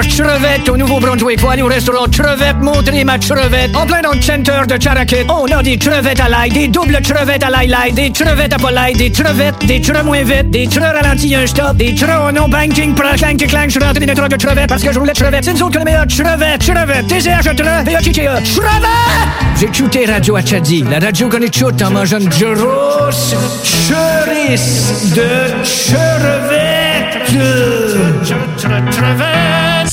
Crevette au Nouveau-Brunswick. Faut aller au restaurant Crevette, montrer ma crevette. En plein dans le center de Charakit. On a des crevettes à l'ail, des doubles crevettes à l'ail des crevettes à pas l'ail, des crevettes, des creux moins vite, des creux ralentis un stop, des creux en non banking, pra clang, clang, je suis rentré dans de crevettes parce que je voulais crevettes. C'est nous autres que les meilleurs crevettes, crevettes, TCH, V-A-T-T-E, crevettes! J'ai écouté Radio Achadi, la radio qu'on écoute en mangeant une grosse cherice de crevettes.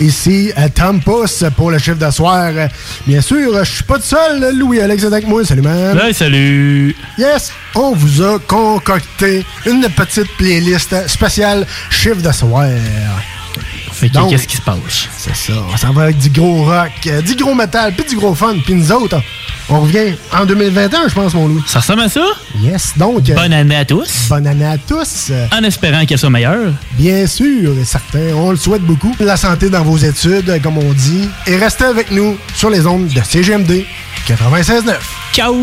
ici euh, Tom Pousse pour le chiffre d'asseoir. Bien sûr, je suis pas tout seul. Louis-Alex est avec moi. Salut, man. Hey, salut. Yes, on vous a concocté une petite playlist spéciale chiffre d'asseoir. Fait que qu'est-ce qui se passe? C'est ça. Ça va avec du gros rock, euh, du gros métal, puis du gros fun. Puis nous autres, on revient en 2021, je pense, mon Louis. Ça ressemble à ça? Yes, donc. euh, Bonne année à tous. Bonne année à tous. Euh, En espérant qu'elle soit meilleure. Bien sûr, et certain. On le souhaite beaucoup. La santé dans vos études, comme on dit. Et restez avec nous sur les ondes de CGMD 96.9. Ciao!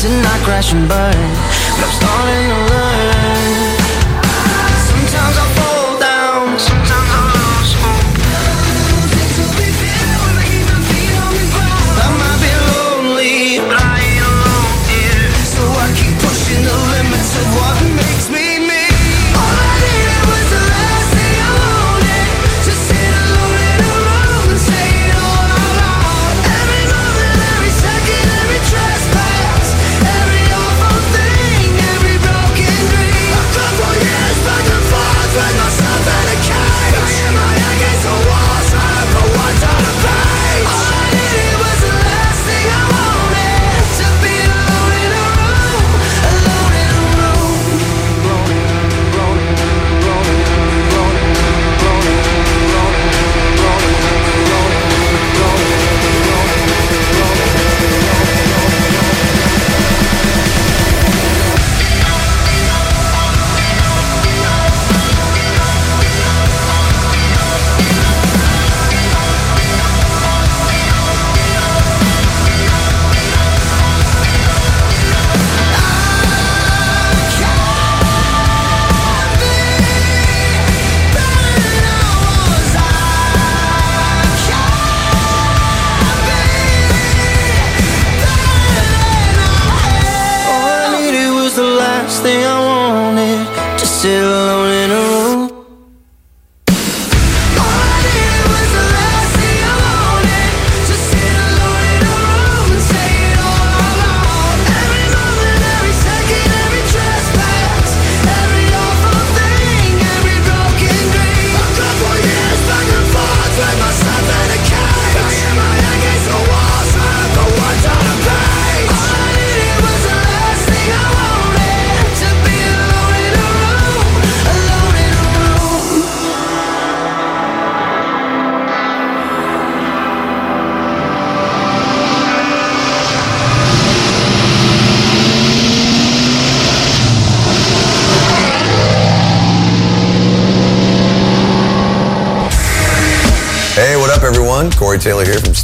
to not crash and burn. But I'm starting to learn.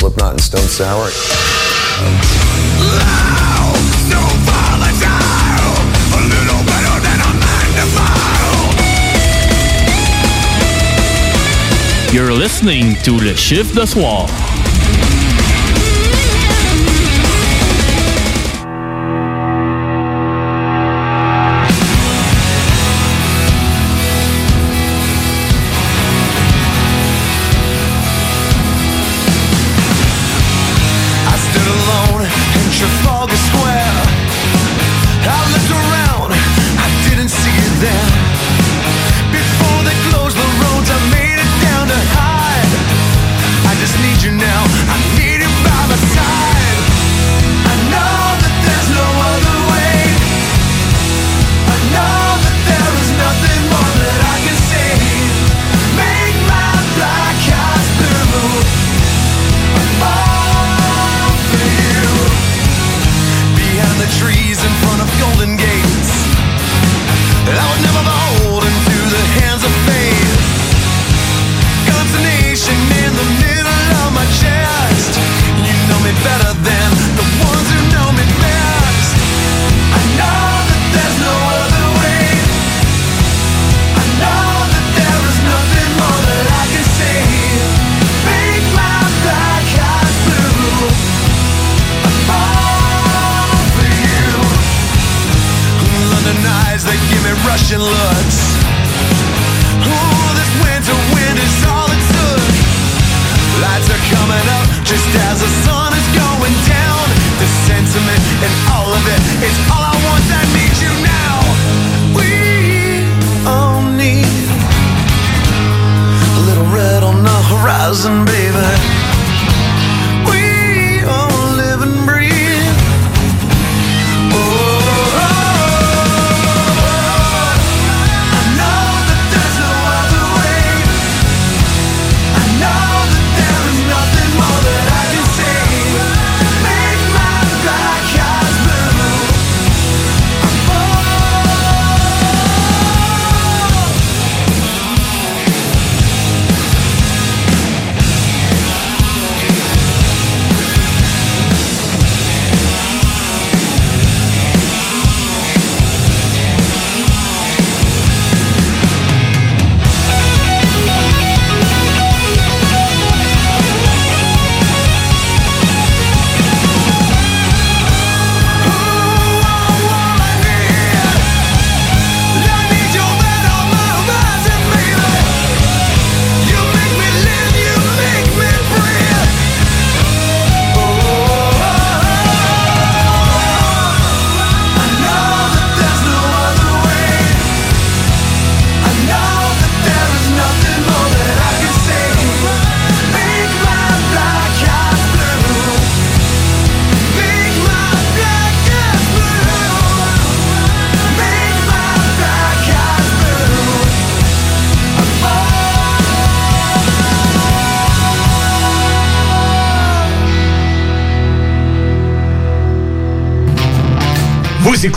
Slipknot and Stone Sour. You're listening to Le Chiffre de Soir.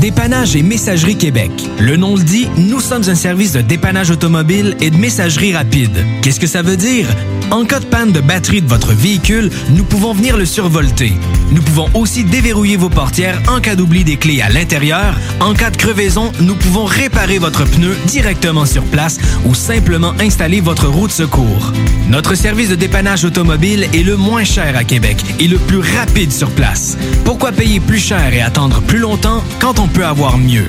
Dépannage et Messagerie Québec. Le nom le dit, nous sommes un service de dépannage automobile et de messagerie rapide. Qu'est-ce que ça veut dire? En cas de panne de batterie de votre véhicule, nous pouvons venir le survolter. Nous pouvons aussi déverrouiller vos portières en cas d'oubli des clés à l'intérieur. En cas de crevaison, nous pouvons réparer votre pneu directement sur place ou simplement installer votre roue de secours. Notre service de dépannage automobile est le moins cher à Québec et le plus rapide sur place. Pourquoi payer plus cher et attendre plus longtemps quand on peut avoir mieux?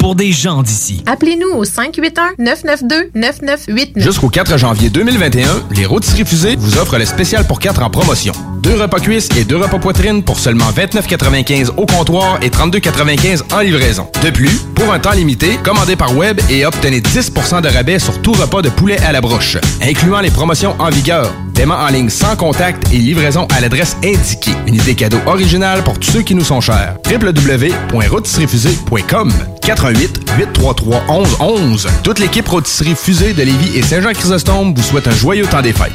pour des gens d'ici. Appelez-nous au 581-992-9989. Jusqu'au 4 janvier 2021, les rôtisseries fusées vous offrent le spécial pour 4 en promotion. Deux repas cuisses et deux repas poitrine pour seulement 29,95 au comptoir et 32,95 en livraison. De plus, pour un temps limité, commandez par web et obtenez 10% de rabais sur tout repas de poulet à la broche, incluant les promotions en vigueur. Paiement en ligne sans contact et livraison à l'adresse indiquée. Une idée cadeau originale pour tous ceux qui nous sont chers. www.rôtisseriefusée.com 88 833 11 Toute l'équipe Rôtisserie Fusée de Lévis et Saint-Jean-Chrysostome vous souhaite un joyeux temps des fêtes.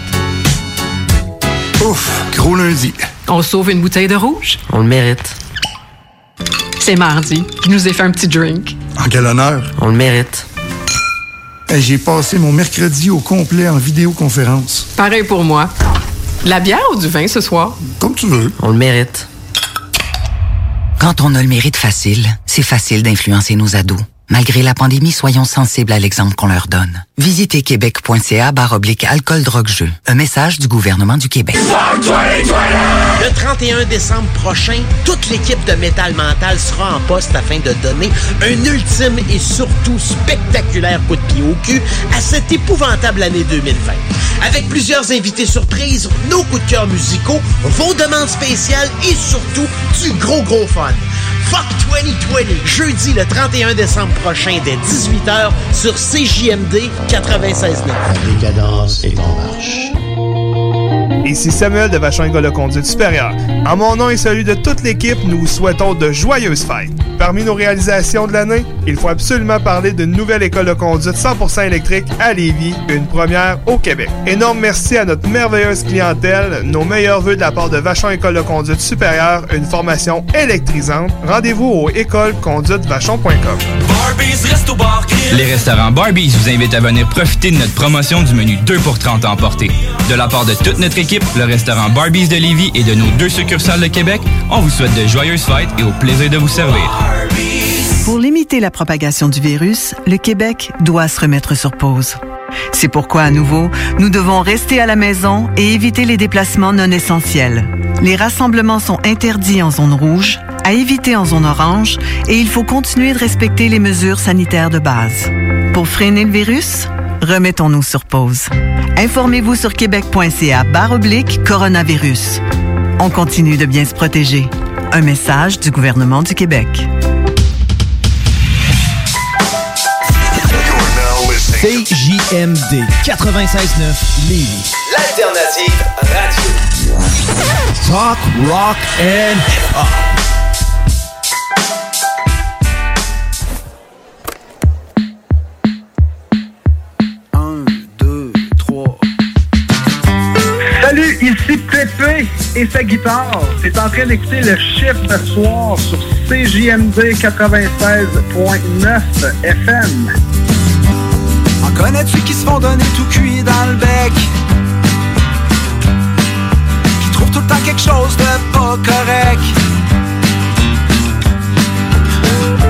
Ouf, gros lundi. On sauve une bouteille de rouge? On le mérite. C'est mardi. Je nous ai fait un petit drink. En quel honneur? On le mérite. Hey, J'ai passé mon mercredi au complet en vidéoconférence. Pareil pour moi. De La bière ou du vin ce soir? Comme tu veux. On le mérite. Quand on a le mérite facile, c'est facile d'influencer nos ados. Malgré la pandémie, soyons sensibles à l'exemple qu'on leur donne. Visitez québec.ca barre oblique alcool drogue jeu. Un message du gouvernement du Québec. Le 31 décembre prochain, toute l'équipe de Métal Mental sera en poste afin de donner un ultime et surtout spectaculaire coup de pied au cul à cette épouvantable année 2020. Avec plusieurs invités surprises, nos coups de cœur musicaux, vos demandes spéciales et surtout du gros gros fun. Fuck 2020, jeudi le 31 décembre prochain dès 18h sur CJMD 96.9. La décadence est en marche. Ici Samuel de Vachon École de Conduite Supérieure. En mon nom et celui de toute l'équipe, nous vous souhaitons de joyeuses fêtes. Parmi nos réalisations de l'année, il faut absolument parler d'une nouvelle école de conduite 100% électrique à Lévis, une première au Québec. Énorme merci à notre merveilleuse clientèle, nos meilleurs voeux de la part de Vachon École de Conduite Supérieure, une formation électrisante. Rendez-vous au écoleconduitevachon.com. Les restaurants Barbies vous invitent à venir profiter de notre promotion du menu 2 pour 30 à emporter. De la part de toute notre équipe, le restaurant Barbies de Lévis et de nos deux succursales de Québec, on vous souhaite de joyeuses fêtes et au plaisir de vous servir. Pour limiter la propagation du virus, le Québec doit se remettre sur pause. C'est pourquoi, à nouveau, nous devons rester à la maison et éviter les déplacements non essentiels. Les rassemblements sont interdits en zone rouge, à éviter en zone orange, et il faut continuer de respecter les mesures sanitaires de base. Pour freiner le virus, remettons-nous sur pause. Informez-vous sur québec.ca barre oblique coronavirus. On continue de bien se protéger. Un message du gouvernement du Québec. CJMD 96.9 Lévis. L'alternative radio. Talk, rock and hip-hop. Ici Pépé et sa guitare. C'est en train d'écouter le chiffre de soir sur CJMD 96.9 FM. En connais-tu qui se font donner tout cuit dans le bec? Qui trouvent tout le temps quelque chose de pas correct?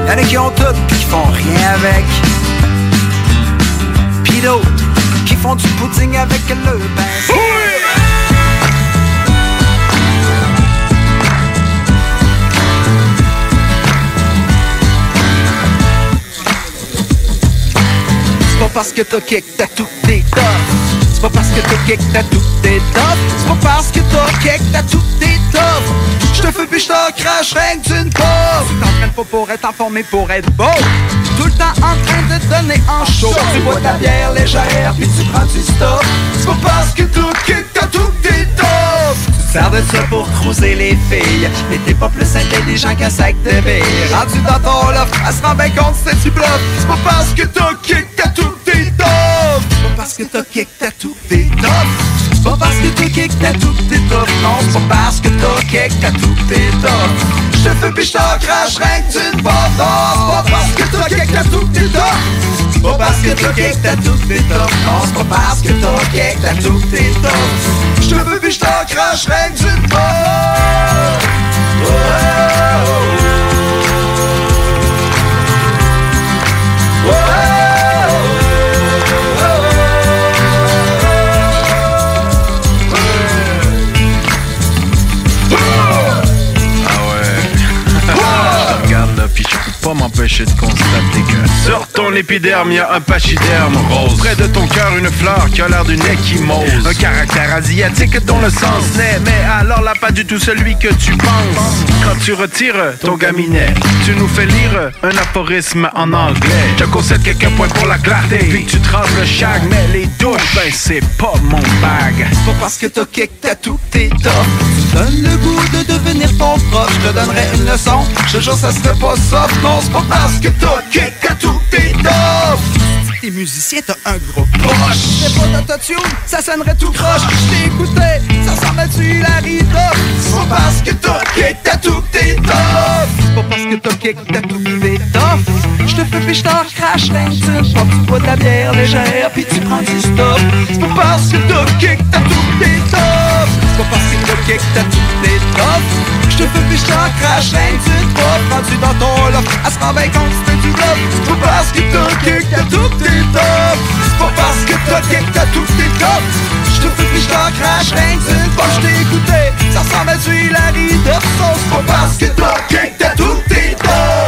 Y'en a qui ont tout pis qui font rien avec. Pis d'autres qui font du pudding avec le bain. Pas parce que t'as kick, t'as tout des. C'est pas parce que t'as kick, t'as tout des. C'est pas parce que t'as kick, t'as tout des tough. J'te fais puis j'te crache, rien que tu ne pauvre. Tu t'entraînes pas pour être informé, pour être beau. Tout le temps en train de te donner en chaud. Tu bois ta bière légère, puis tu prends du stop. C'est pas parce que t'as kick, t'as tout des. Tu Faire de ça pour cruiser les filles Mais t'es pas plus intelligent qu'un sac de billes Rendu dans ton loft, elle se rend bien compte c'est du bluff C'est pas parce que t'as kick t'as tout parce que t'as kick t'as tout tough C'est pas parce que t'as kick t'as tout tough Non, c'est pas parce que t'as kick t'as tout tough Je te fais pis je t'en crache rien que tu ne pas C'est pas parce que t'as kick t'as tout tough C'est pas parce que t'as kick t'as tout tough Non, c'est pas parce que t'as kick t'as tout tough Je te fais pis je t'en crache rien que tu ne pas m'empêcher de constater que sur ton épiderme, y a un pachyderme rose. Près de ton cœur, une fleur qui a l'air d'une échymose. Un caractère asiatique dont le sens naît, mais alors là, pas du tout celui que tu penses. Quand tu retires ton gaminet, tu nous fais lire un aphorisme en anglais. Je concède quelques points pour la clarté, puis tu traces le shag, mais les douches, ben c'est pas mon bag. C'est pas parce que t'as kick t'as tout tes tough Tu donnes le goût de devenir ton prof Je te donnerai une leçon Je jure ça serait pas soft Non c'est pas parce que t'as kick t'as tout tes tough T'es musicien t'as un gros proche C'est pas d'autotune ça sonnerait tout croche. Je t'ai écouté ça ressemble à du Larry Duff C'est pas parce que t'as kick t'as tout tes tough C'est pas parce que t'as kick t'as tout tes tough Je te fais pis je t'en crache rien que tu bois de la bière légère Puis tu prends du stop C'est pas parce que t'as kick t'as tout tes pas parce t'as kick t'as tout tes tough Je te fais pis je t'en crache rien tu Pas rendu dans ton loft. Elle se rend bien compte c'était du bluff C'est pas parce que t'as kick t'as tout tes tough C'est pas parce que t'as kick t'as tout tes tough Je te fais pis je t'en crache rien que tu Pas je t'ai écouté. Ça ressemble à du Hilary Duff C'est pas parce kick t'as tout tes tough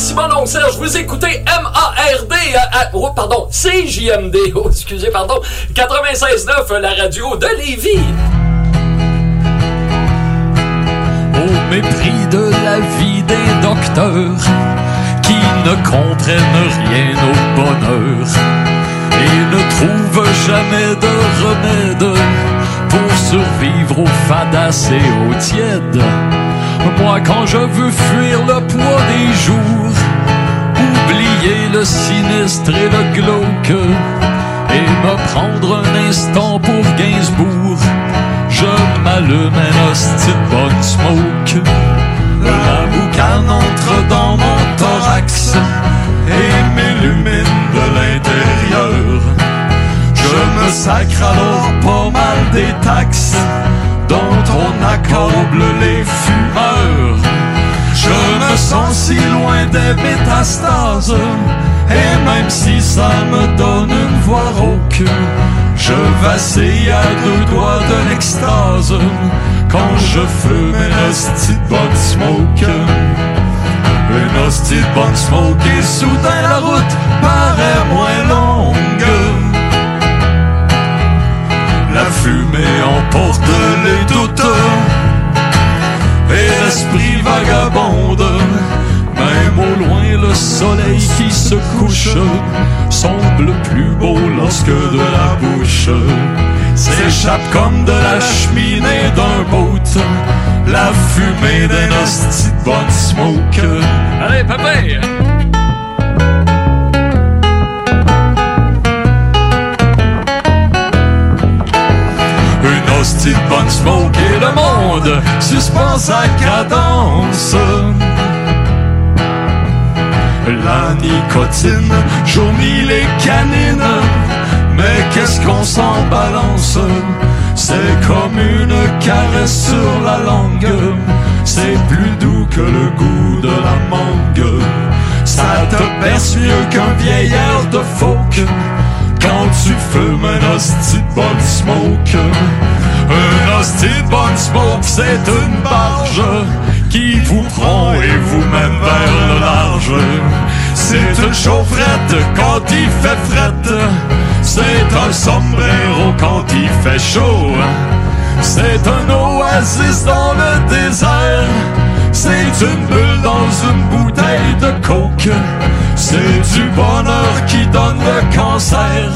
tout le monde, ici mon oncle Serge, vous écoutez M-A-R-D, euh, euh, oh, pardon, C-J-M-D, oh, excusez, pardon, 96.9, la radio de Lévis. Au mépris de la vie des docteurs qui ne comprennent rien au bonheur et ne trouvent jamais de remède pour survivre aux fadas et aux tièdes. Moi, quand je veux fuir le poids des jours, oublier le sinistre et le glauque, et me prendre un instant pour Gainsbourg, je m'allume un hostie bonne smoke. La boucane entre dans mon thorax et m'illumine de l'intérieur. Je me sacre alors pas mal des taxes dont on accable les fumeurs. Je me sens si loin des métastases, et même si ça me donne une voix rauque, je vacille à deux doigts de l'extase quand je fume une hostie de bonne smoke. Une hostie de bonne smoke et soudain la route paraît moins longue. Fumée emporte les doutes et l'esprit vagabonde. Même au loin, le soleil qui se couche semble plus beau lorsque de la bouche s'échappe comme de la cheminée d'un boat la fumée d'un hostie de smoke. Allez, papa! Hostie smoke et le monde suspend sa cadence. La nicotine jaunit les canines, mais qu'est-ce qu'on s'en balance? C'est comme une caresse sur la langue, c'est plus doux que le goût de la mangue. Ça te berce mieux qu'un vieil air de folk quand tu fumes un hostie de smoke. Un hostie de smoke, c'est une barge qui vous prend et vous mène vers le large. C'est une chaufferette quand il fait frette. C'est un sombrero quand il fait chaud. C'est un oasis dans le désert. C'est une bulle dans une bouteille de coke. C'est du bonheur qui donne le cancer.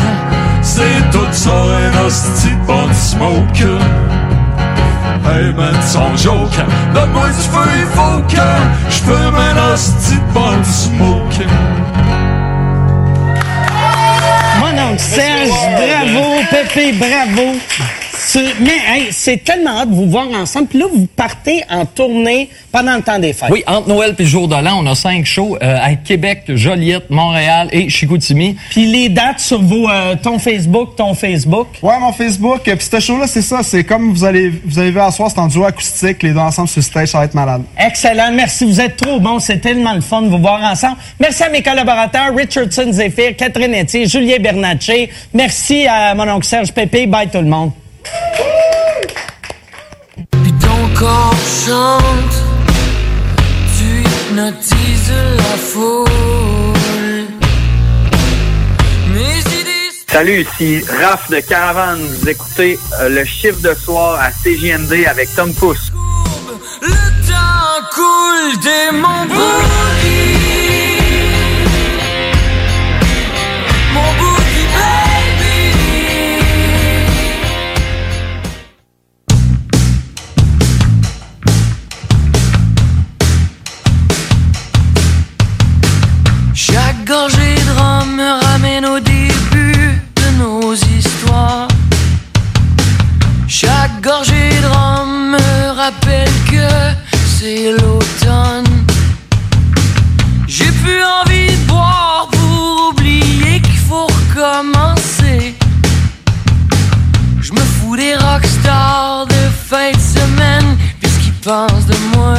C'est tout ça un hostie bon smoke. Hey man, son joke. Donne-moi du feu, il faut que j'fume un hostie bon smoke. Mon oncle Serge, bravo. Pépé, bravo. Mais hey, c'est tellement hâte de vous voir ensemble. Puis là, vous partez en tournée pendant le temps des fêtes. Oui, entre Noël et le jour de l'an, on a cinq shows euh, à Québec, Joliette, Montréal et Chicoutimi. Puis les dates sur vos, euh, ton Facebook, ton Facebook. Ouais, mon Facebook. Puis ce show-là, c'est ça. C'est comme vous allez, vous avez vu à soir, c'est en duo acoustique. Les deux ensemble sur stage, ça va être malade. Excellent. Merci. Vous êtes trop bons. C'est tellement le fun de vous voir ensemble. Merci à mes collaborateurs, Richardson Zephyr, Catherine Etier, Julien Bernatchez. Merci à mon oncle Serge Pépé. Bye tout le monde. Ton corps chante, tu hypnotises la foule. Salut, ici Raph de Caravane. Vous écoutez euh, le chiffre de soir à CJMD avec Tom Pousse. Le temps coule des mon gorgée de rhum me ramène au début de nos histoires. Chaque gorgée de rhum me rappelle que c'est l'automne. J'ai plus envie de boire pour oublier qu'il faut recommencer. Je me fous des rockstars de fin de semaine, puisqu'ils pensent de moi.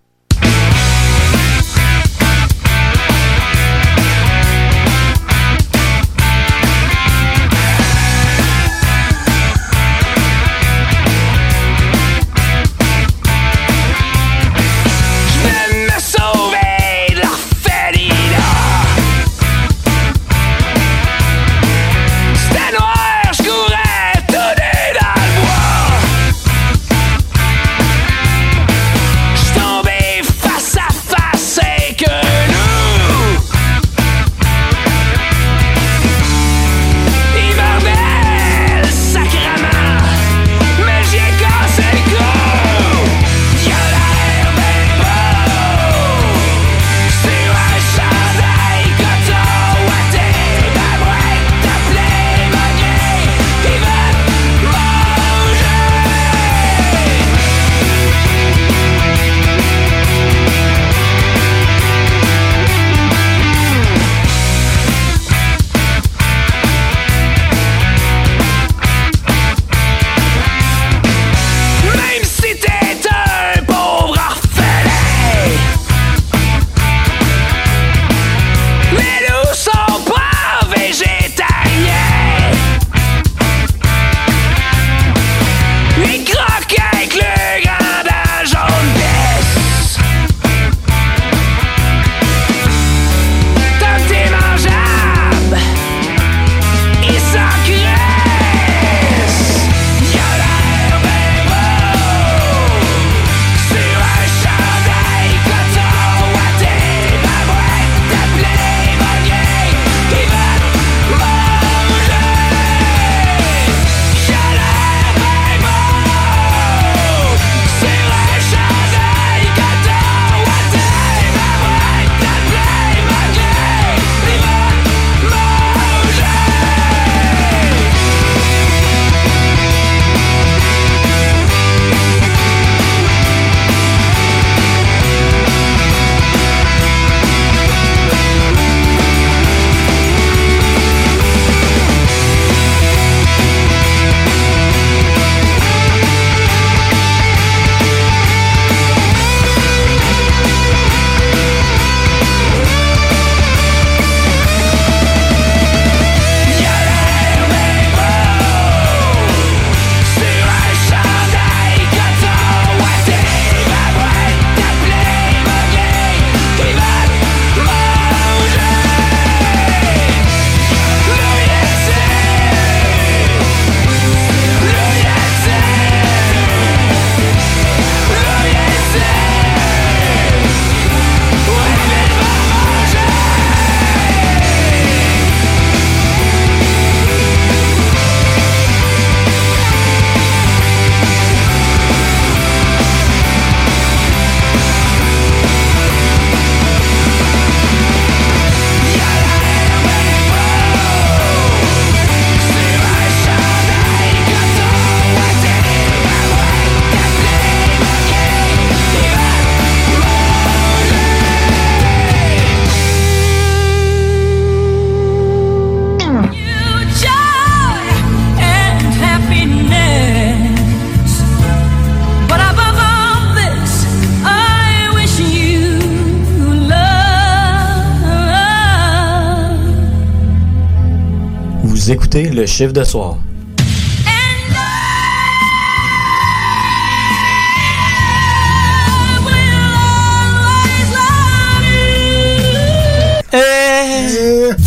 Chiffre de soir.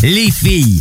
Les filles,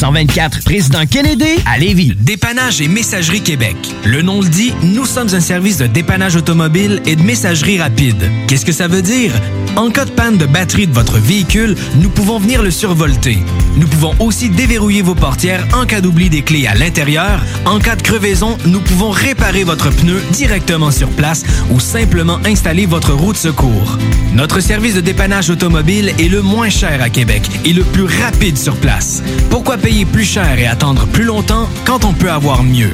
124 Président Kennedy à Lévis. Dépannage et Messagerie Québec. Le nom le dit, nous sommes un service de dépannage automobile et de messagerie rapide. Qu'est-ce que ça veut dire? En cas de panne de batterie de votre véhicule, nous pouvons venir le survolter. Nous pouvons aussi déverrouiller vos portières en cas d'oubli des clés à l'intérieur. En cas de crevaison, nous pouvons réparer votre pneu directement sur place ou simplement installer votre roue de secours. Notre service de dépannage automobile est le moins cher à Québec et le plus rapide sur place. Pourquoi payer plus cher et attendre plus longtemps quand on peut avoir mieux?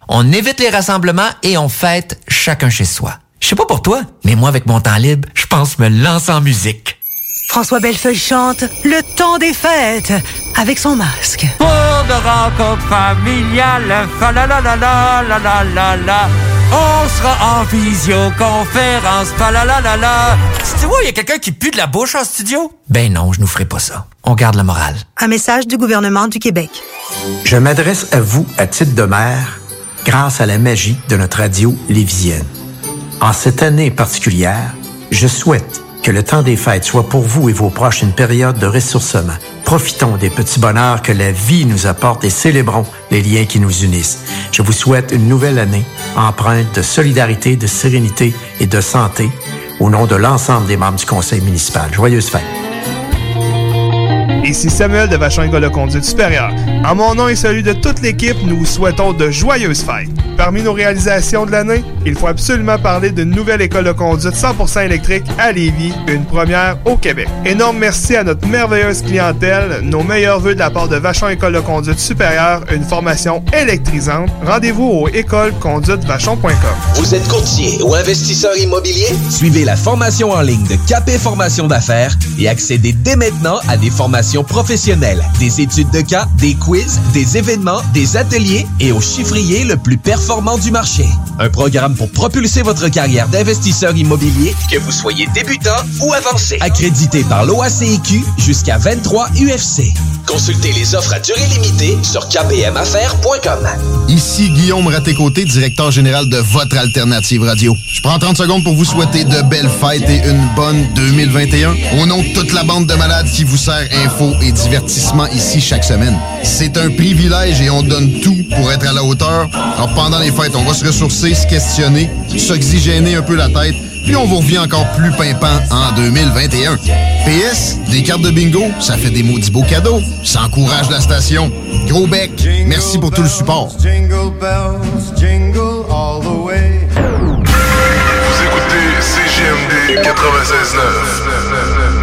On évite les rassemblements et on fête chacun chez soi. Je sais pas pour toi, mais moi avec mon temps libre, je pense me lancer en musique. François Bellefeuille chante Le temps des fêtes avec son masque. Pour de rencontres familiales, fa la la la la la la la la. On sera en visioconférence, fa la la la la. Tu vois, il y a quelqu'un qui pue de la bouche en studio? Ben non, je nous ferai pas ça. On garde le moral. Un message du gouvernement du Québec. Je m'adresse à vous à titre de maire grâce à la magie de notre radio lévisienne. En cette année particulière, je souhaite que le temps des fêtes soit pour vous et vos proches une période de ressourcement. Profitons des petits bonheurs que la vie nous apporte et célébrons les liens qui nous unissent. Je vous souhaite une nouvelle année empreinte de solidarité, de sérénité et de santé au nom de l'ensemble des membres du conseil municipal. Joyeuses fêtes! Ici Samuel de Vachon École de Conduite Supérieure. En mon nom et celui de toute l'équipe, nous vous souhaitons de joyeuses fêtes. Parmi nos réalisations de l'année, il faut absolument parler d'une nouvelle école de conduite 100% électrique à Lévis, une première au Québec. Énorme merci à notre merveilleuse clientèle, nos meilleurs voeux de la part de Vachon École de Conduite Supérieure, une formation électrisante. Rendez-vous au écoleconduitevachon.com. Vous êtes courtier ou investisseur immobilier? Suivez la formation en ligne de Capé Formation d'affaires et accédez dès maintenant à des formations professionnelles, des études de cas, des quiz, des événements, des ateliers et au chiffrier le plus performant du marché. Un programme pour propulser votre carrière d'investisseur immobilier, que vous soyez débutant ou avancé. Accrédité par l'OACIQ jusqu'à 23 UFC. Consultez les offres à durée limitée sur kpmaffaires.com. Ici Guillaume Raté-Côté, directeur général de votre alternative radio. Je prends 30 secondes pour vous souhaiter de belles fêtes et une bonne 2021. Au nom de toute la bande de malades qui vous sert info et divertissement ici chaque semaine. C'est un privilège et on donne tout pour être à la hauteur. Alors pendant les fêtes, on va se ressourcer, se questionner, s'oxygéner un peu la tête, puis on vous revient encore plus pimpant en 2021. PS, des cartes de bingo, ça fait des maudits beaux cadeaux. Ça encourage la station. Gros bec, merci pour tout le support. Jingle bells, jingle all the way. Vous écoutez CGMD 96.9.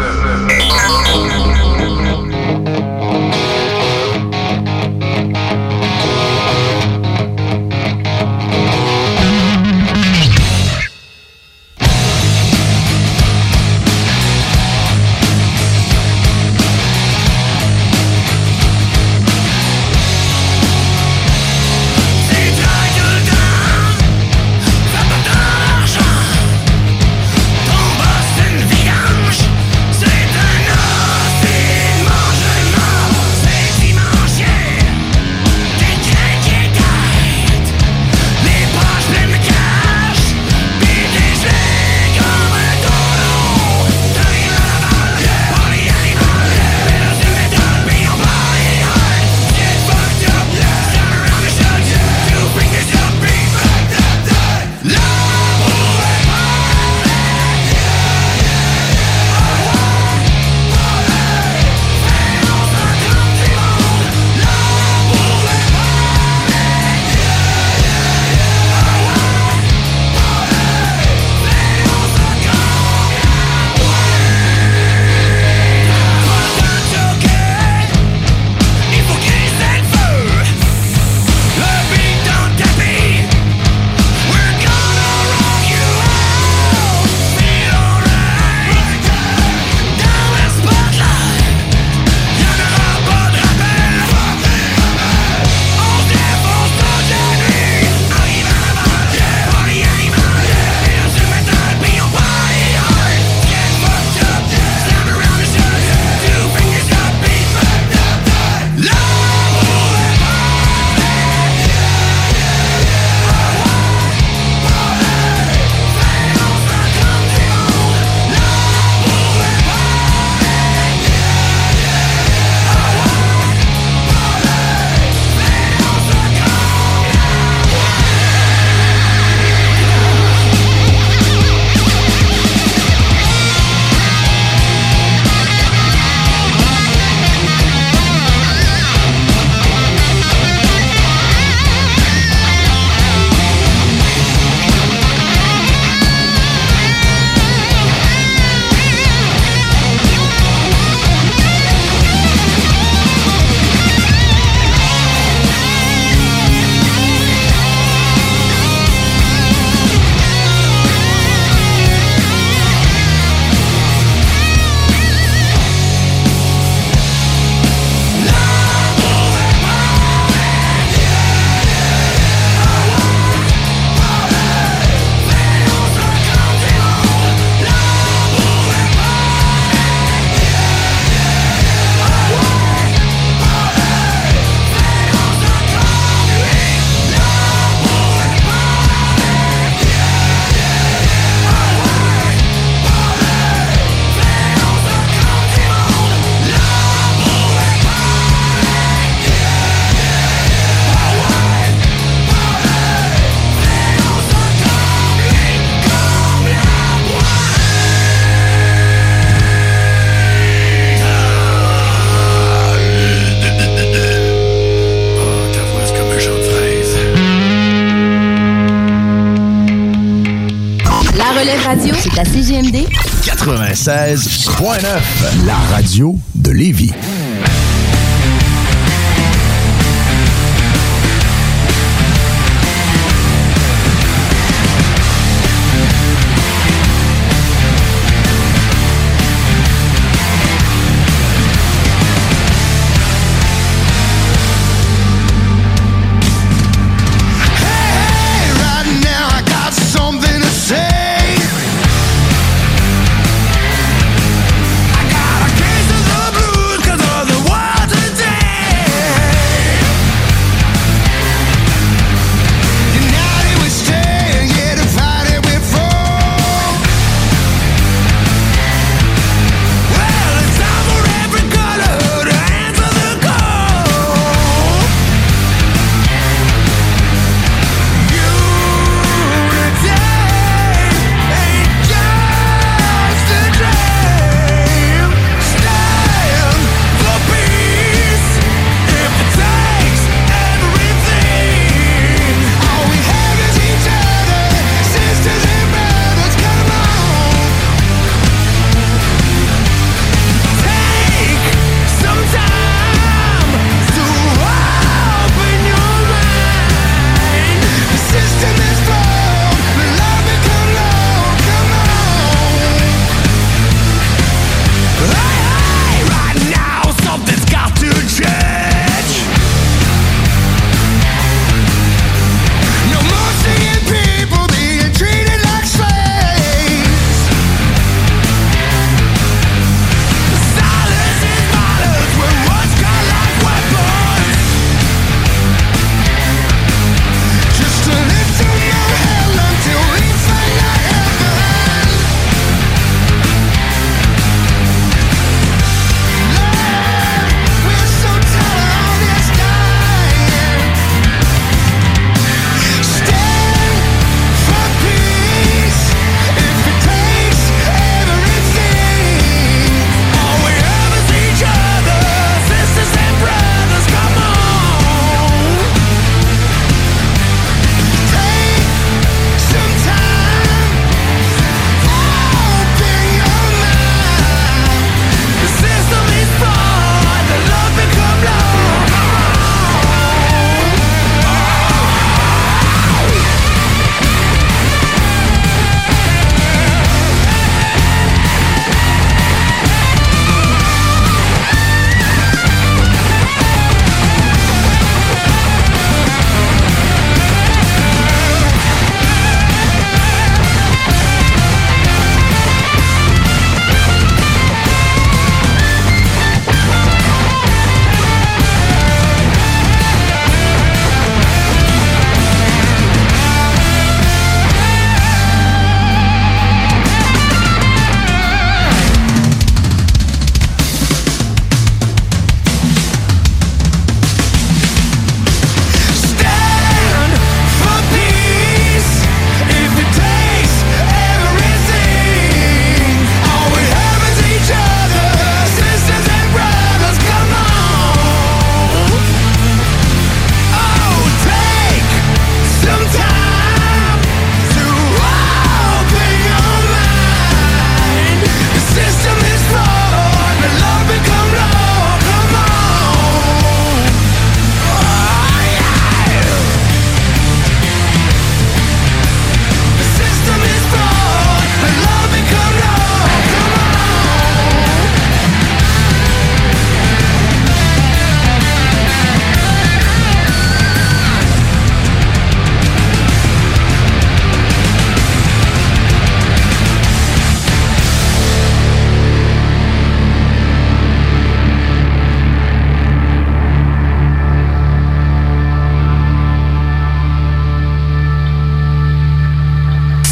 96.9,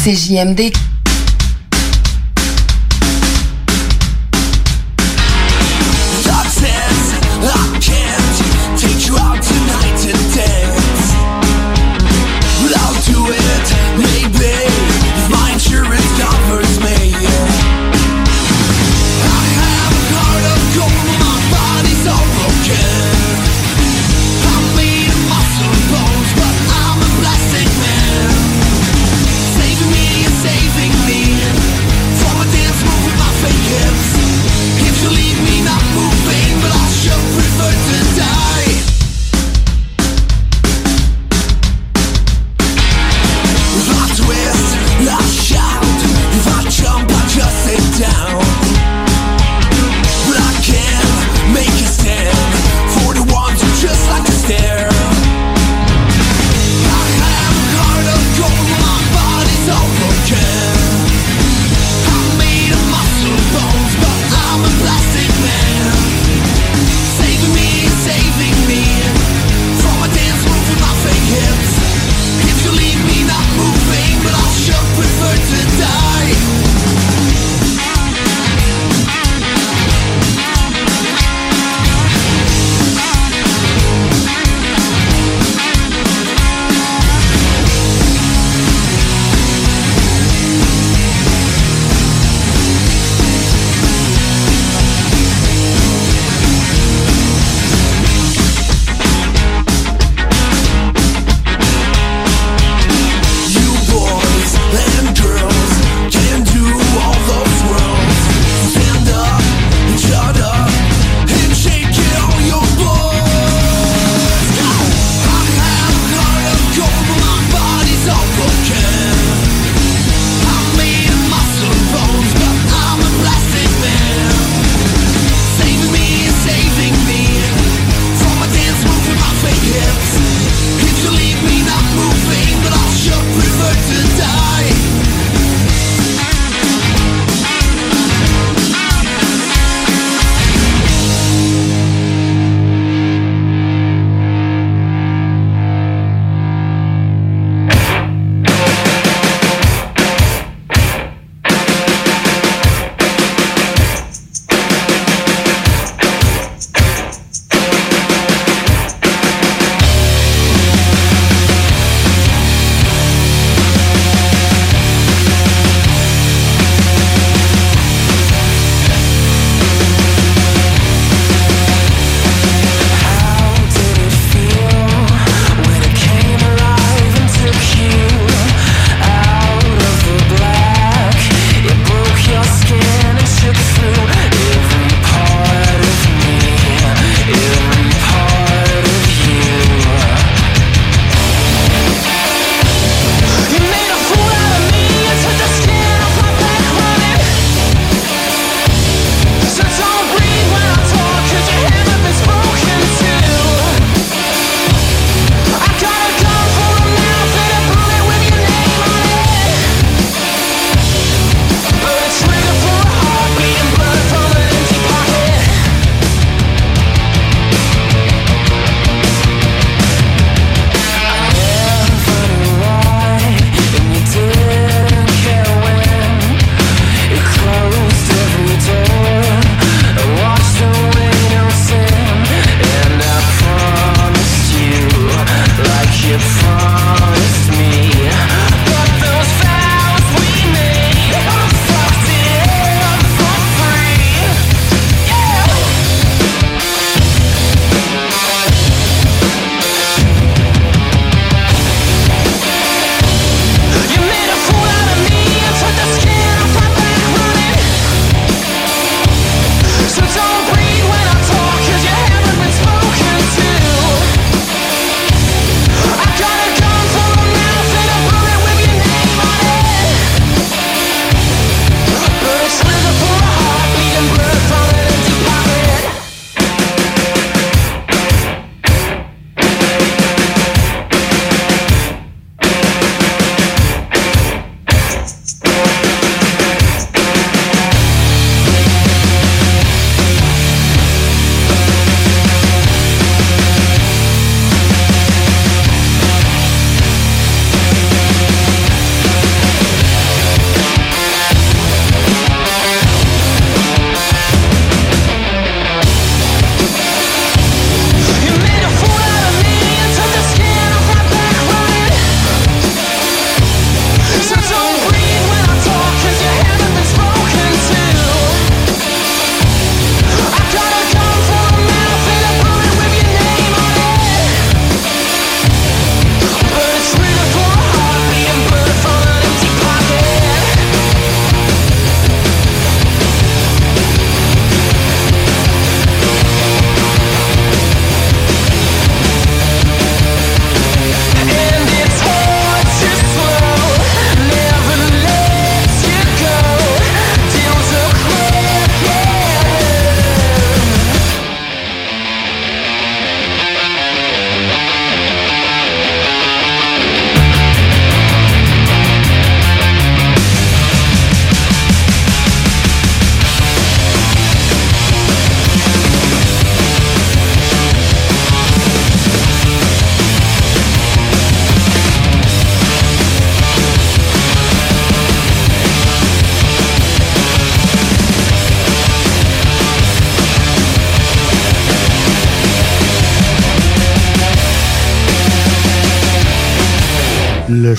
CJMD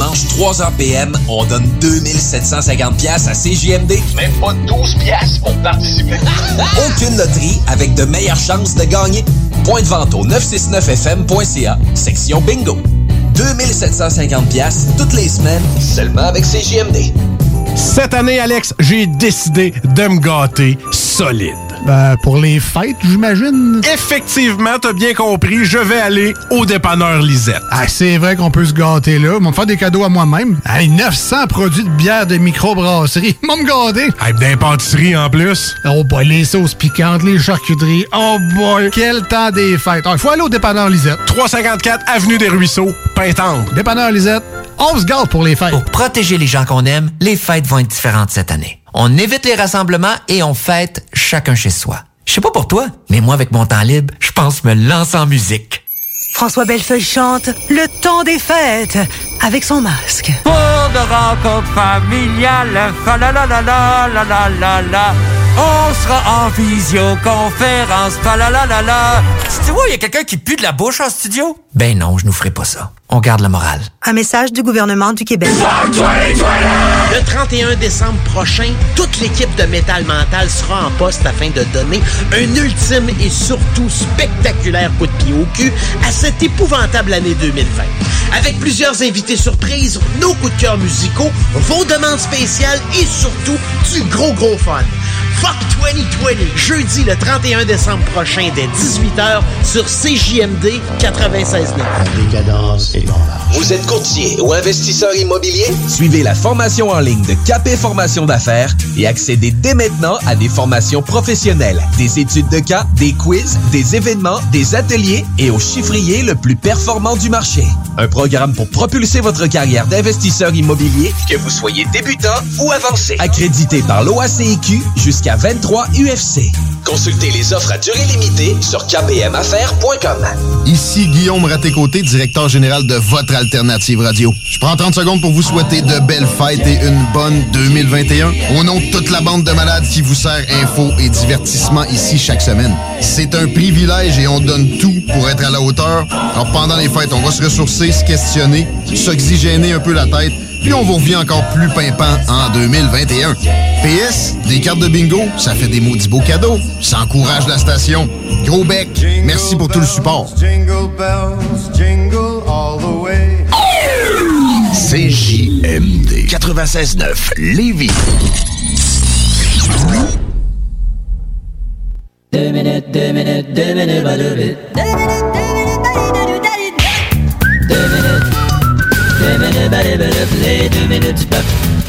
les dimanches, 3h PM, on donne 2750 pièces à CJMD. Même pas 12 pièces pour participer. Aucune loterie avec de meilleures chances de gagner. Point de vente au 969fm.ca, section bingo. 2750 pièces toutes les semaines, seulement avec CJMD. Cette année, Alex, j'ai décidé de me gâter solide. Ben, pour les fêtes, j'imagine. Effectivement, t'as bien compris, je vais aller au dépanneur Lisette. Ah, c'est vrai qu'on peut se gâter là. Ils vont me faire des cadeaux à moi-même. Hey, 900 produits de bière de microbrasserie. Ils vont me gâter. Hey, d'impantisserie en plus. Oh boy, les sauces piquantes, les charcuteries. Oh boy, quel temps des fêtes. Il faut aller au dépanneur Lisette. 354 Avenue des Ruisseaux, Pintendre. Dépanneur Lisette, on se gâte pour les fêtes. Pour protéger les gens qu'on aime, les fêtes vont être différentes cette année. On évite les rassemblements et on fête chacun chez soi. Je sais pas pour toi, mais moi, avec mon temps libre, je pense me lancer en musique. François Bellefeuille chante Le temps des fêtes avec son masque. Pour de rencontres familiales, fa la la la la la la la la. On sera en visioconférence, fa la la la la. Tu vois, il y a quelqu'un qui pue de la bouche en studio? Ben non, je nous ferai pas ça. On garde la morale. Un message du gouvernement du Québec. Le 31 décembre prochain, toute l'équipe de Métal Mental sera en poste afin de donner un ultime et surtout spectaculaire coup de pied au cul à cette épouvantable année 2020. Avec plusieurs invités surprises, nos coups de cœur musicaux, vos demandes spéciales et surtout du gros gros fun. Fuck 2020, jeudi le 31 décembre prochain dès 18h sur CJMD 96.9. Décadence et Vous êtes courtier ou investisseur immobilier? Suivez la formation en ligne de Capé Formation d'affaires et accédez dès maintenant à des formations professionnelles, des études de cas, des quiz, des événements, des ateliers et au chiffrier le plus performant du marché. Un programme pour propulser votre carrière d'investisseur immobilier, que vous soyez débutant ou avancé. Accrédité par l'OACIQ jusqu'à 23 UFC. Consultez les offres à durée limitée sur kbmaffaires.com. Ici Guillaume Raté-Côté, directeur général de votre alternative radio. Je prends 30 secondes pour vous souhaiter de belles fêtes et une bonne 2021. Au nom de toute la bande de malades qui vous sert info et divertissement ici chaque semaine. C'est un privilège et on donne tout pour être à la hauteur. Alors pendant les fêtes, on va se ressourcer, se questionner, s'oxygéner un peu la tête, puis on vous revient encore plus pimpant en 2021. PS, des cartes de bingo, ça fait des maudits beaux cadeaux. Ça encourage la station. Gros bec, merci pour tout le support. Jingle bells, jingle all the way. CJMD 96.9 Lévis. Deux minutes, deux minutes, deux minutes, deux minutes. Deux minutes, Deux minutes, bah, deux minutes, deux minutes du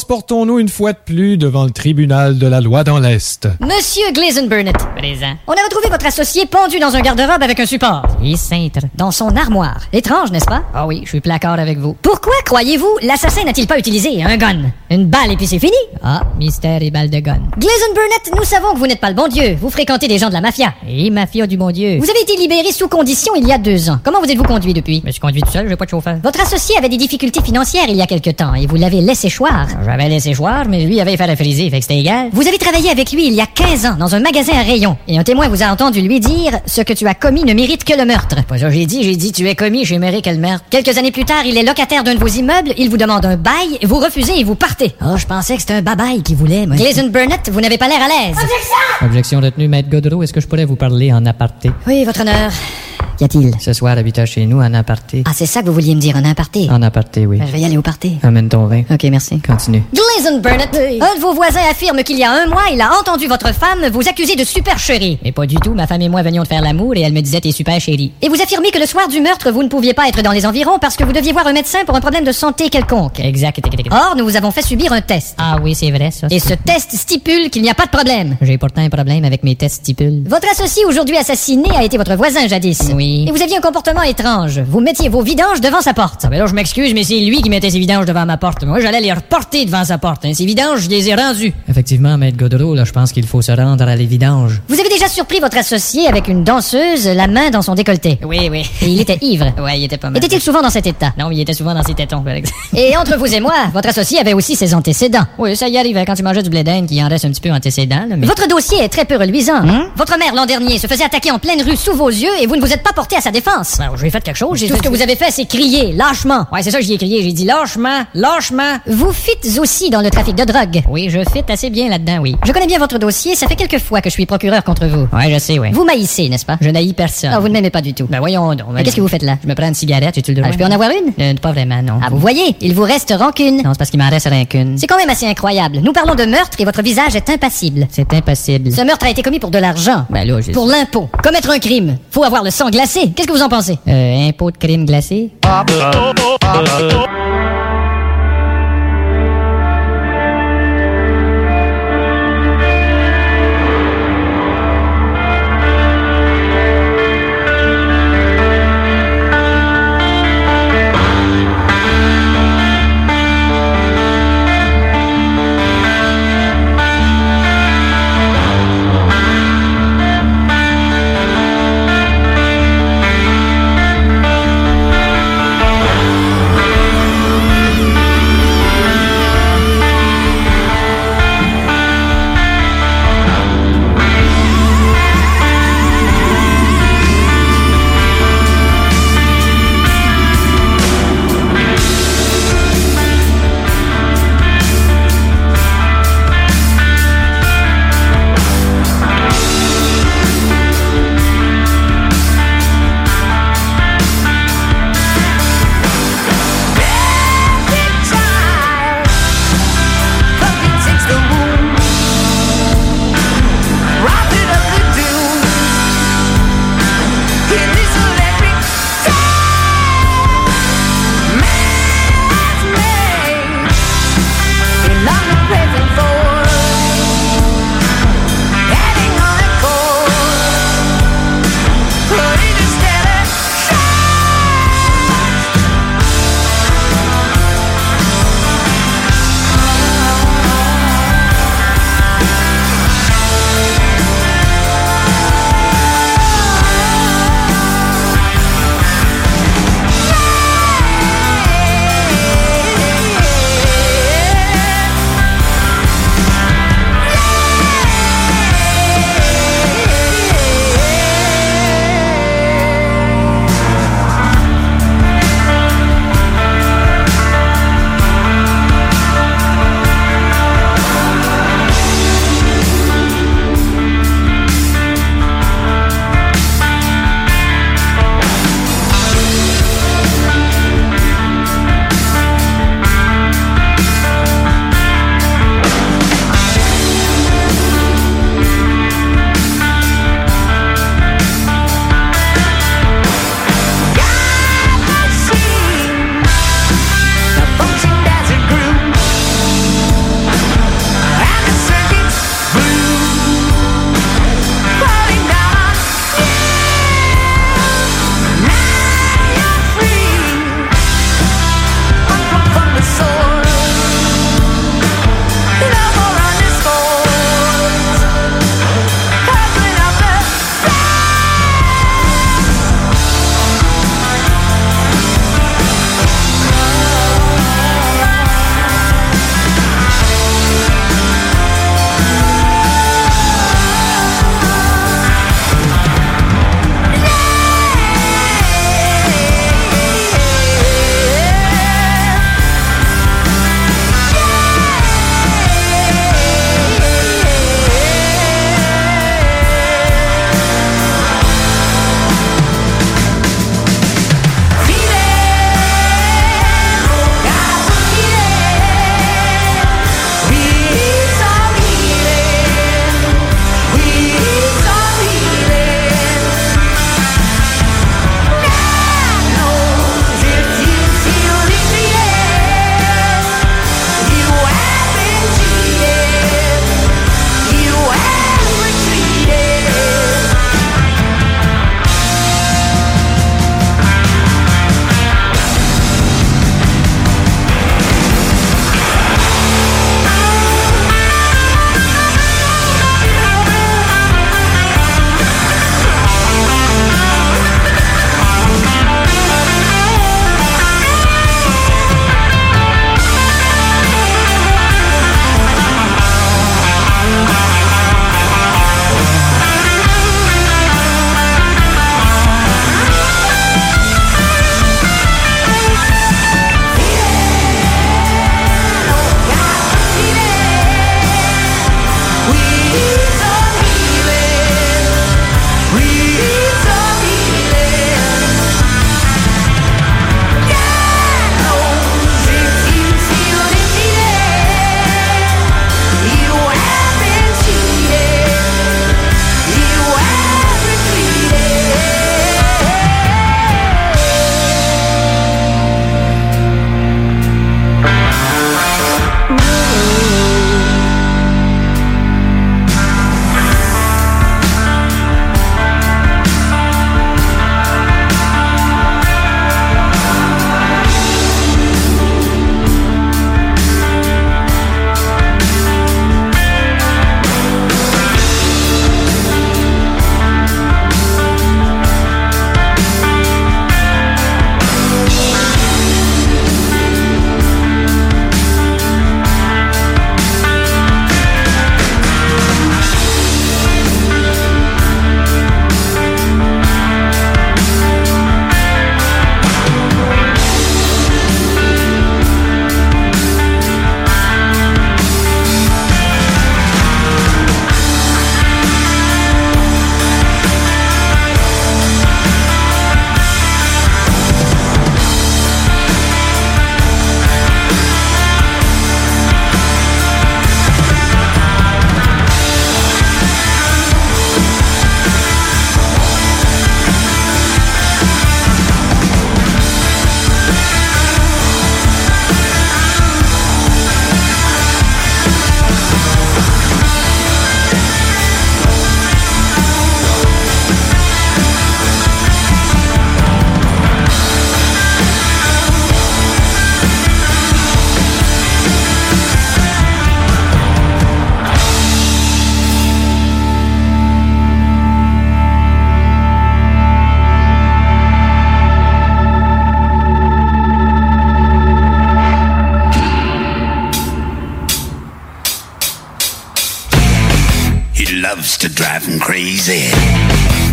Transportons-nous une fois de plus devant le tribunal de la loi dans l'Est. Monsieur Gleason Burnett. Présent. On a retrouvé votre associé pendu dans un garde-robe avec un support. Et cintre. Dans son armoire. Étrange, n'est-ce pas? Ah oui, je suis placard avec vous. Pourquoi, croyez-vous, l'assassin n'a-t-il pas utilisé un gun? Une balle et puis c'est fini? Ah, mystère et balle de gun. Gleason Burnett, nous savons que vous n'êtes pas le bon Dieu. Vous fréquentez des gens de la mafia. Et mafia du bon Dieu. Vous avez été libéré sous condition il y a deux ans. Comment vous êtes-vous conduit depuis? Je me suis conduit tout seul, j'ai pas de chauffeur. Votre associé avait des difficultés financières il y a quelque temps et vous l'avez laissé choir. J'avais laissé choir, mais lui avait fait la frisée, fait que c'était égal. Vous avez travaillé avec lui il y a 15 ans dans un magasin à rayon et un témoin vous a entendu lui dire ce que tu as commis ne mérite que le meurtre. Pas ça j'ai dit, j'ai dit tu es commis, j'ai mérité que le meurtre. Quelques années plus tard, il est locataire d'un de vos immeubles, il vous demande un bail, vous refusez et vous partez. Oh, je pensais que c'était un babaille qui voulait, moi. Gleason Burnett, vous n'avez pas l'air à l'aise. Objection! Objection retenue, Maître Godreau, est-ce que je pourrais vous parler en aparté? Oui, votre honneur. Qu'y a-t-il? Ce soir, à 8 h chez nous, en aparté. Ah, c'est ça que vous vouliez me dire, un aparté? En aparté, oui. Ben, je vais y aller au party. Amène ton vin. Ok, merci. Continue. Gleason Burnett, un de vos voisins affirme qu'il y a un mois, il a entendu votre femme vous accuser de supercherie. Mais pas du tout. Ma femme et moi venions de faire l'amour et elle me disait t'es super chérie. Et vous affirmez que le soir du meurtre, vous ne pouviez pas être dans les environs parce que vous deviez voir un médecin pour un problème de santé quelconque. Exact. Or, nous vous avons fait subir un test. Ah oui, c'est vrai, ça. Et ce test stipule qu'il n'y a pas de problème. J'ai pourtant un problème avec mes tests stipules. Votre associé aujourd'hui assassiné a été votre voisin jadis. Oui. Et vous aviez un comportement étrange. Vous mettiez vos vidanges devant sa porte. Ah ben là, je m'excuse, mais c'est lui qui mettait ses vidanges devant ma porte. Moi, j'allais les reporter devant sa porte. Hein. Ces vidanges, je les ai rendus. Effectivement, Maître Godreau, là, je pense qu'il faut se rendre à les vidanges. Vous avez déjà surpris votre associé avec une danseuse, la main dans son décolleté. Oui, oui. Et il était ivre. Ouais, il était pas mal. Était-il souvent dans cet état? Non, il était souvent dans ses tétons, par exemple. Et entre vous et moi, votre associé avait aussi ses antécédents. Oui, ça y arrivait quand il mangeait du blé d'Inde qui en reste un petit peu antécédent, là, mais... Votre dossier est très peu reluisant. Hein? Votre mère l'an dernier se faisait attaquer en pleine rue sous vos yeux et vous ne vous êtes pas porté à sa défense. Alors, j'ai fait quelque chose, j'ai Tout ce fait- que vous avez fait, c'est crier, lâchement. Ouais, c'est ça j'y ai crié. J'ai dit lâchement, lâchement. Vous fites aussi dans le trafic de drogue. Oui, je fit assez bien là-dedans, oui. Je connais bien votre dossier, ça fait quelques fois que je suis procureur contre vous. Ouais, je sais, ouais. Vous maïssez, n'est-ce pas? Je n'haïs personne. Ah, vous ne m'aimez pas du tout. Ben voyons donc. Mais qu'est-ce que vous faites là? Je me prends une cigarette, j'ai-tu le droit? Ah, je peux en avoir une? Euh, pas vraiment, non. Ah, vous voyez, il vous reste rancune. Non, c'est parce qu'il m'en reste rien qu'une. C'est quand même assez incroyable. Nous parlons de meurtre et votre visage est impassible. C'est impossible. Ce meurtre a été commis pour de l'argent. Ben là, j'ai... Pour l'impôt. Commettre un crime. Faut avoir le sang glacé. Qu'est-ce que vous en pensez? Euh, impôt de crime glacé? Thank crazy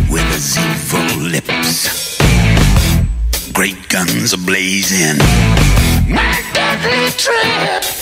with his evil lips. Great guns are blazing. My deadly trip.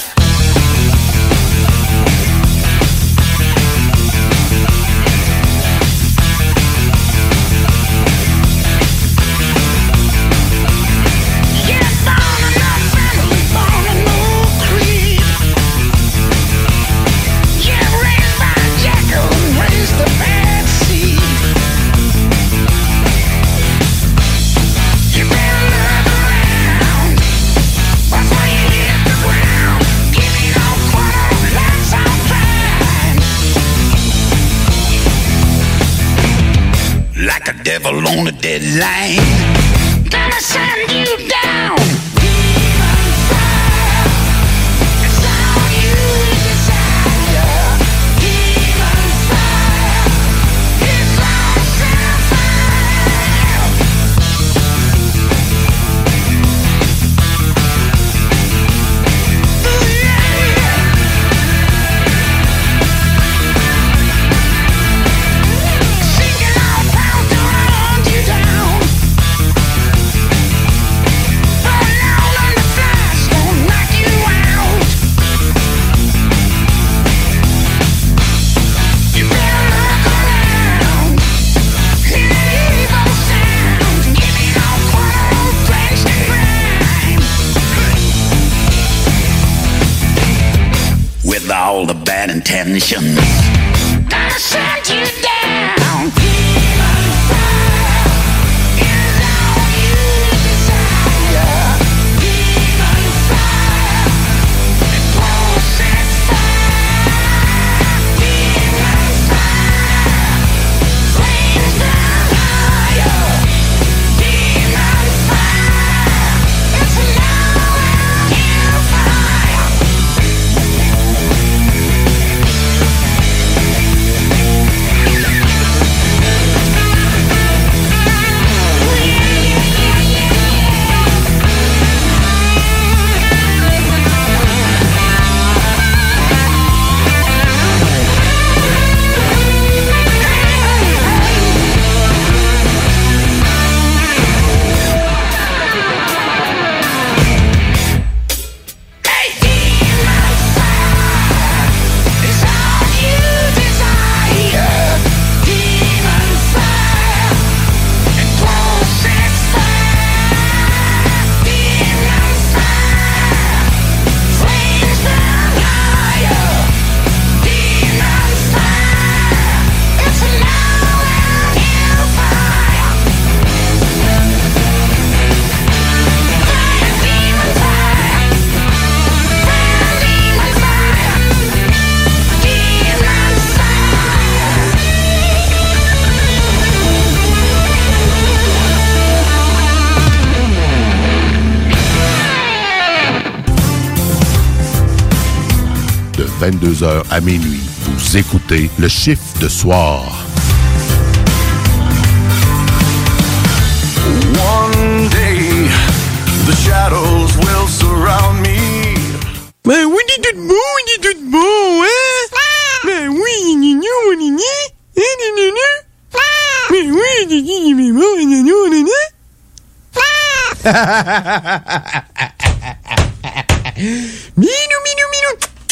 Deadline. 22h à minuit, vous écoutez le chiffre de soir. One day, the shadows will surround me. Ben oui, il est tout beau, il est tout beau, hein? Ben oui, il est mignon, il est né. Il est né. Ben oui, il est il est beau, il est mignon, il est né. Minou, minou, minou. Minou,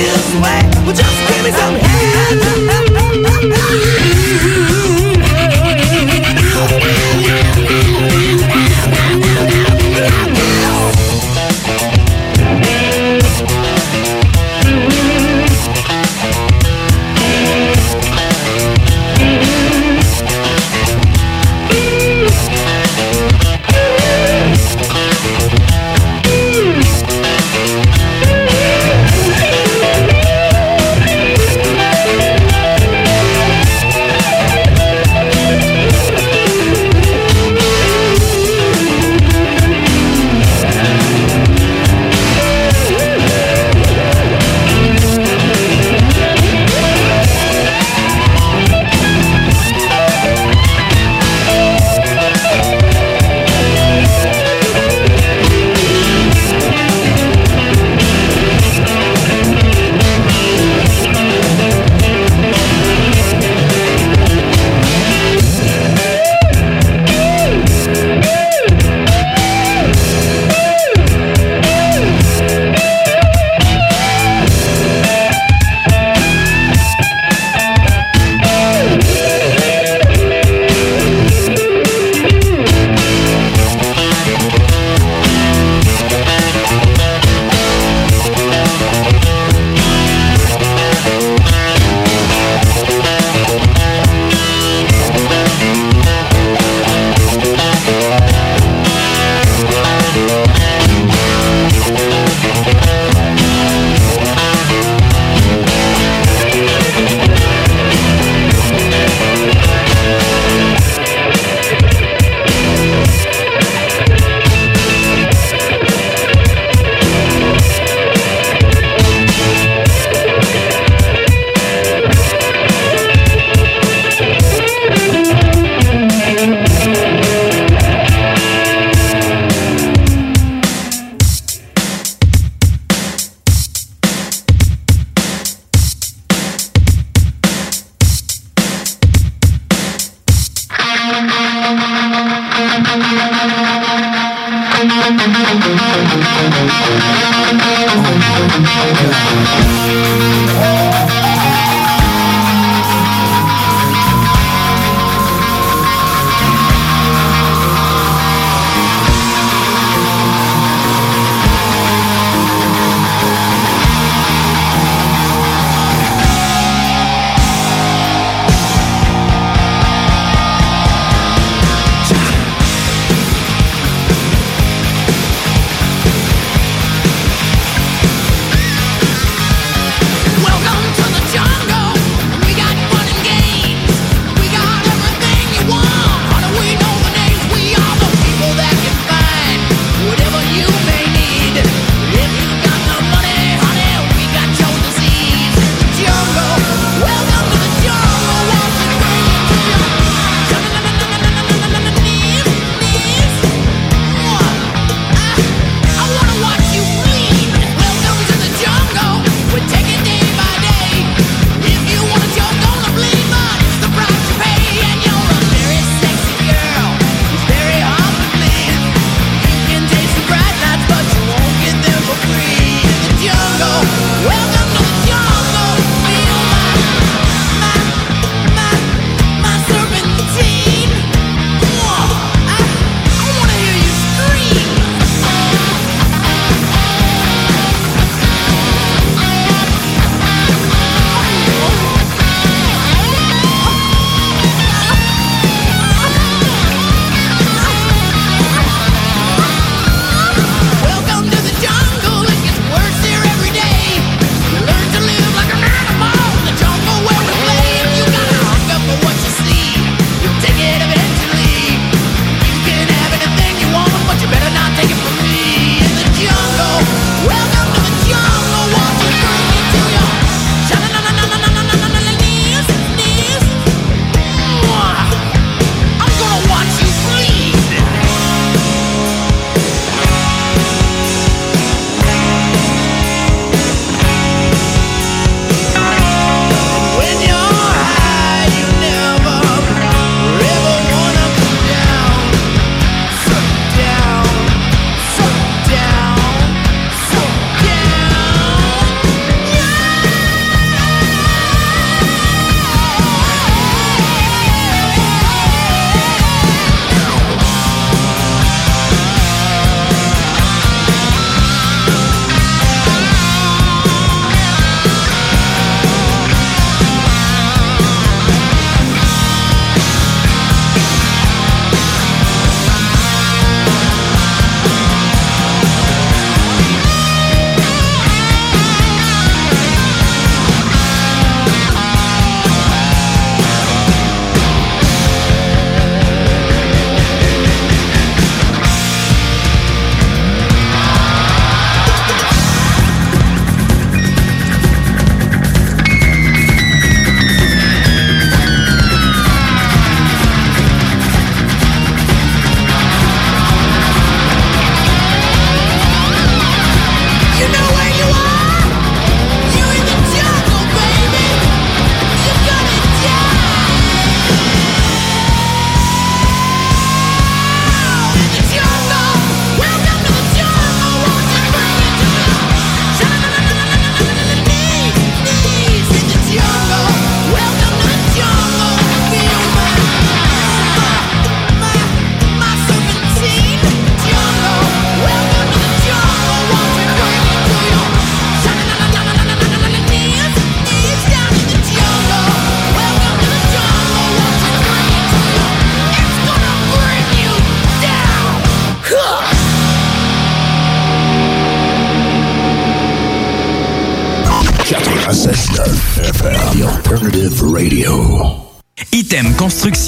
this way. Well, just give me some Welcome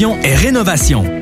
Et Rénovation.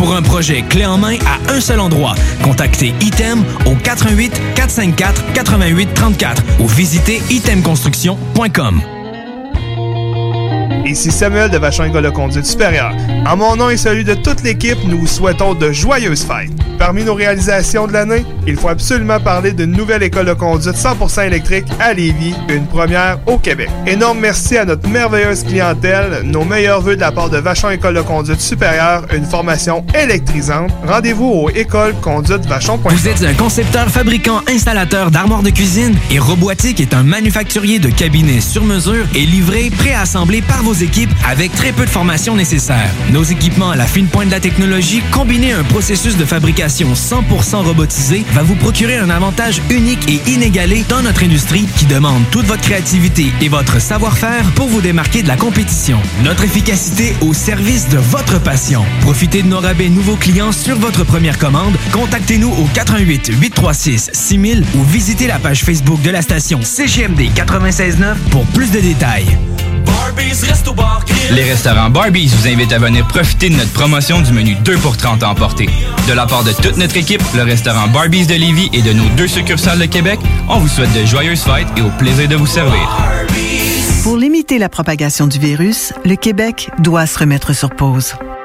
Pour un projet clé en main à un seul endroit, contactez Item au 88 454 88 34 ou visitez itemconstruction.com. Ici Samuel de Vachon École de Conduite Supérieure. En mon nom et celui de toute l'équipe, nous vous souhaitons de joyeuses fêtes. Parmi nos réalisations de l'année, il faut absolument parler d'une nouvelle école de conduite 100% électrique à Lévis, une première au Québec. Énorme merci à notre merveilleuse clientèle, nos meilleurs voeux de la part de Vachon École de Conduite Supérieure, une formation électrisante. Rendez-vous au écoleconduitevachon.com. Vous êtes un concepteur, fabricant, installateur d'armoires de cuisine et Robotique est un manufacturier de cabinets sur mesure et livré, préassemblé par vos équipes avec très peu de formation nécessaire. Nos équipements à la fine pointe de la technologie, combinés à un processus de fabrication 100% robotisé, va vous procurer un avantage unique et inégalé dans notre industrie qui demande toute votre créativité et votre savoir-faire pour vous démarquer de la compétition. Notre efficacité au service de votre passion. Profitez de nos rabais nouveaux clients sur votre première commande. Contactez-nous au 88 836 6000 ou visitez la page Facebook de la station CGMD 969 pour plus de détails. Les restaurants Barbies vous invitent à venir profiter de notre promotion du menu 2 pour 30 à emporter. De la part de toute notre équipe, le restaurant Barbies de Lévis et de nos deux succursales de Québec, on vous souhaite de joyeuses fêtes et au plaisir de vous servir. Pour limiter la propagation du virus, le Québec doit se remettre sur pause.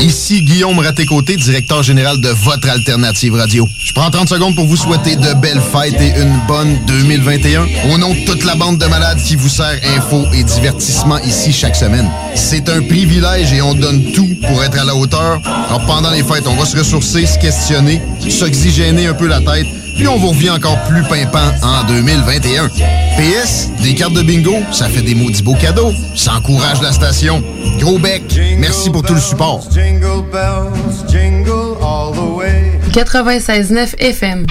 Ici Guillaume Raté-Côté, directeur général de votre alternative radio. Je prends 30 secondes pour vous souhaiter de belles fêtes et une bonne 2021. Au nom de toute la bande de malades qui vous sert info et divertissement ici chaque semaine. C'est un privilège et on donne tout pour être à la hauteur. Alors pendant les fêtes, on va se ressourcer, se questionner, s'oxygéner un peu la tête puis on vous revient encore plus pimpant en 2021. PS, des cartes de bingo, ça fait des maudits beaux cadeaux. Ça encourage la station. Gros bec, merci pour tout le support. 96.9 FM.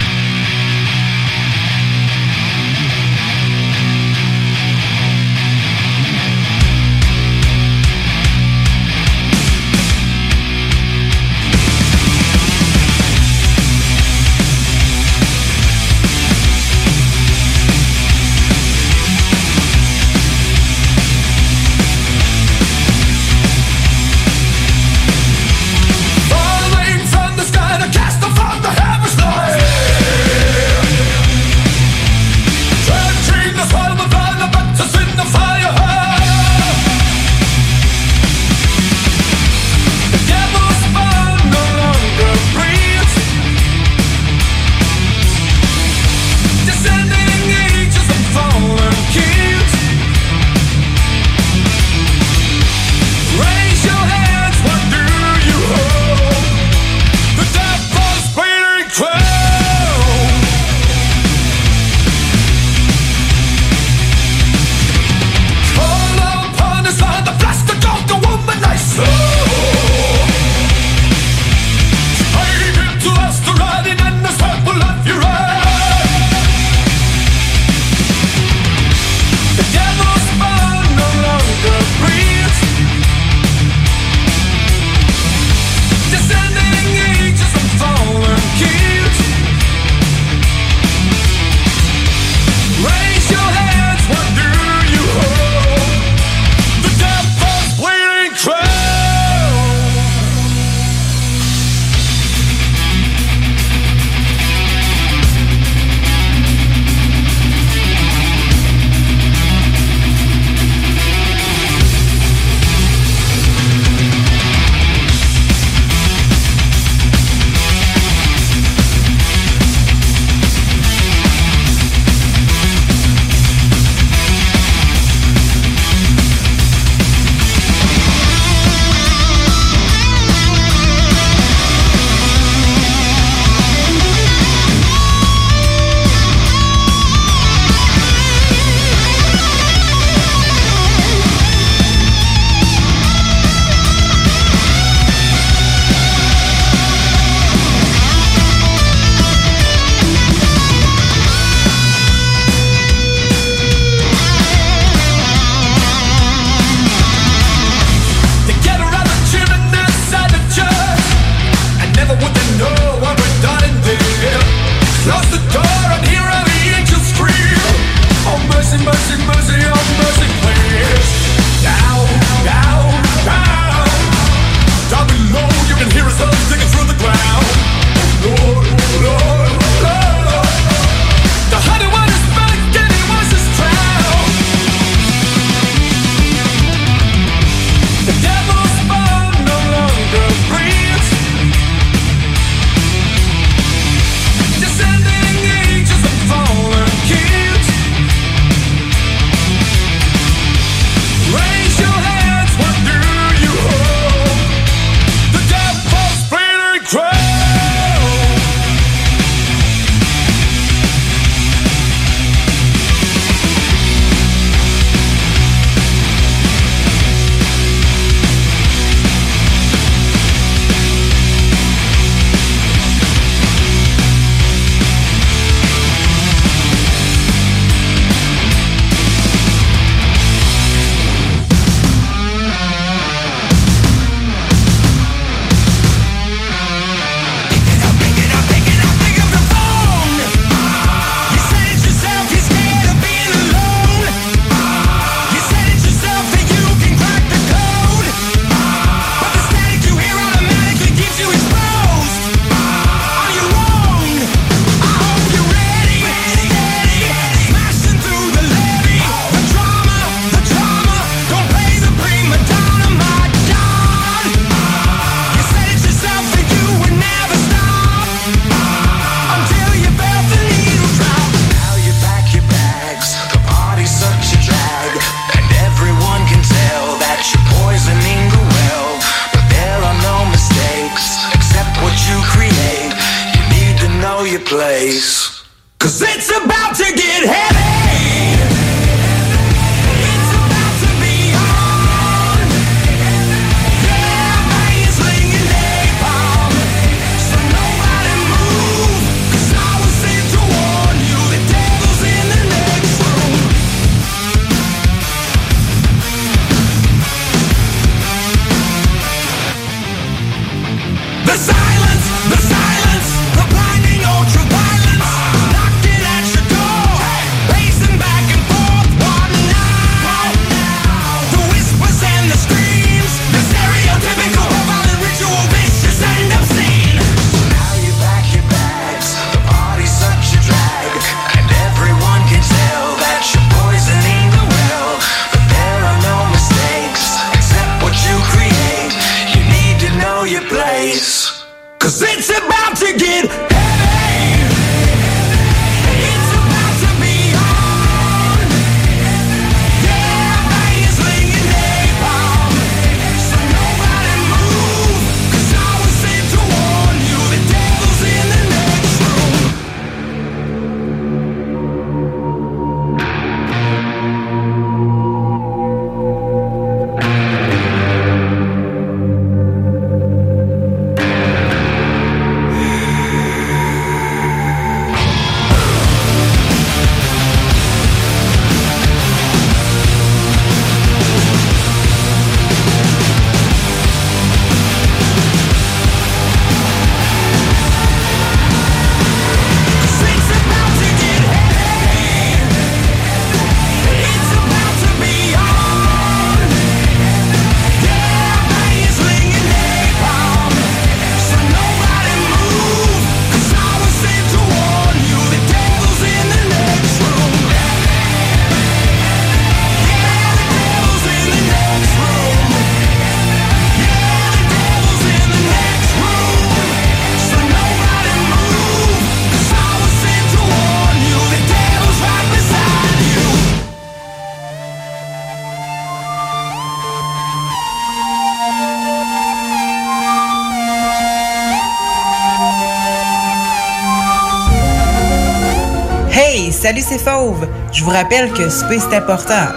Je vous rappelle que souper, c'est important.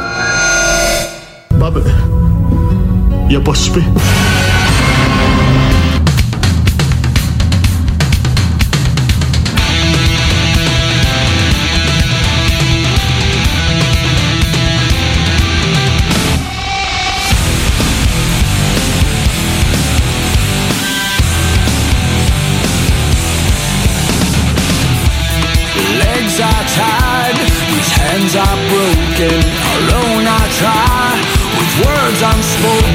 Bob, euh, y a pas souper. I'm small.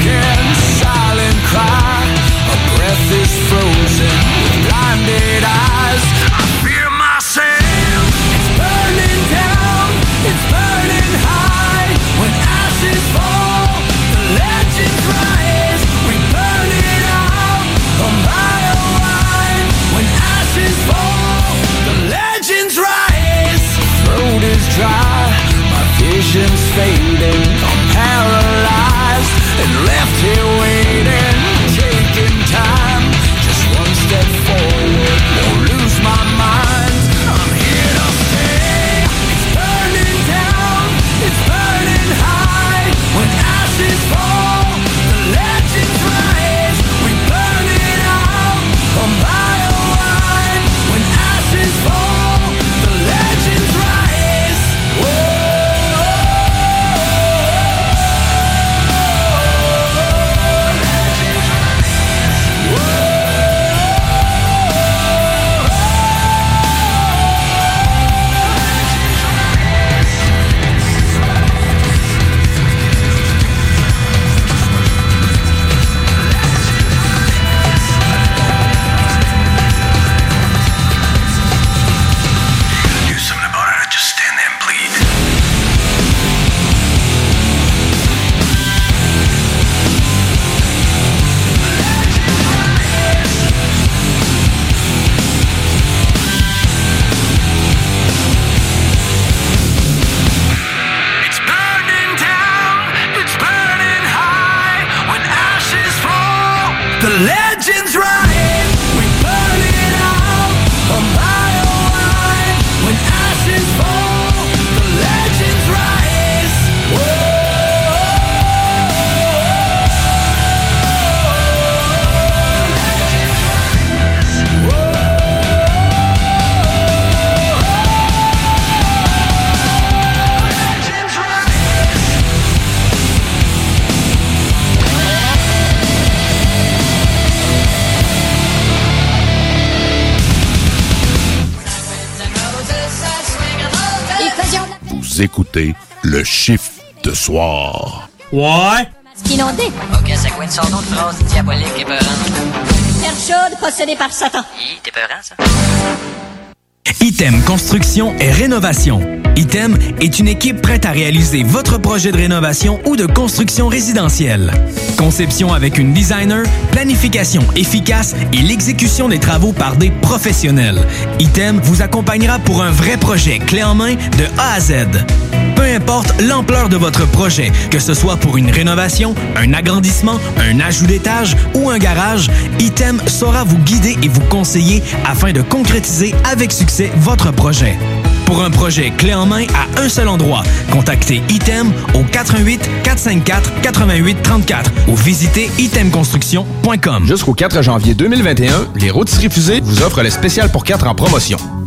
Soir. Ouais. Inondé. Ok, son nom de phrase diabolique et peurante? Terre chaude possédée par Satan. Hi, t'es peurant, ça? Item Construction et Rénovation. Item est une équipe prête à réaliser votre projet de rénovation ou de construction résidentielle. Conception avec une designer, planification efficace et l'exécution des travaux par des professionnels. Item vous accompagnera pour un vrai projet clé en main de A à Z. Peu importe l'ampleur de votre projet, que ce soit pour une rénovation, un agrandissement, un ajout d'étage ou un garage, Item saura vous guider et vous conseiller afin de concrétiser avec succès votre projet. Pour un projet clé en main à un seul endroit, contactez Item au 88 454 88 34 ou visitez itemconstruction.com. Jusqu'au 4 janvier 2021, les rôtisseries fusées vous offrent le spécial pour 4 en promotion.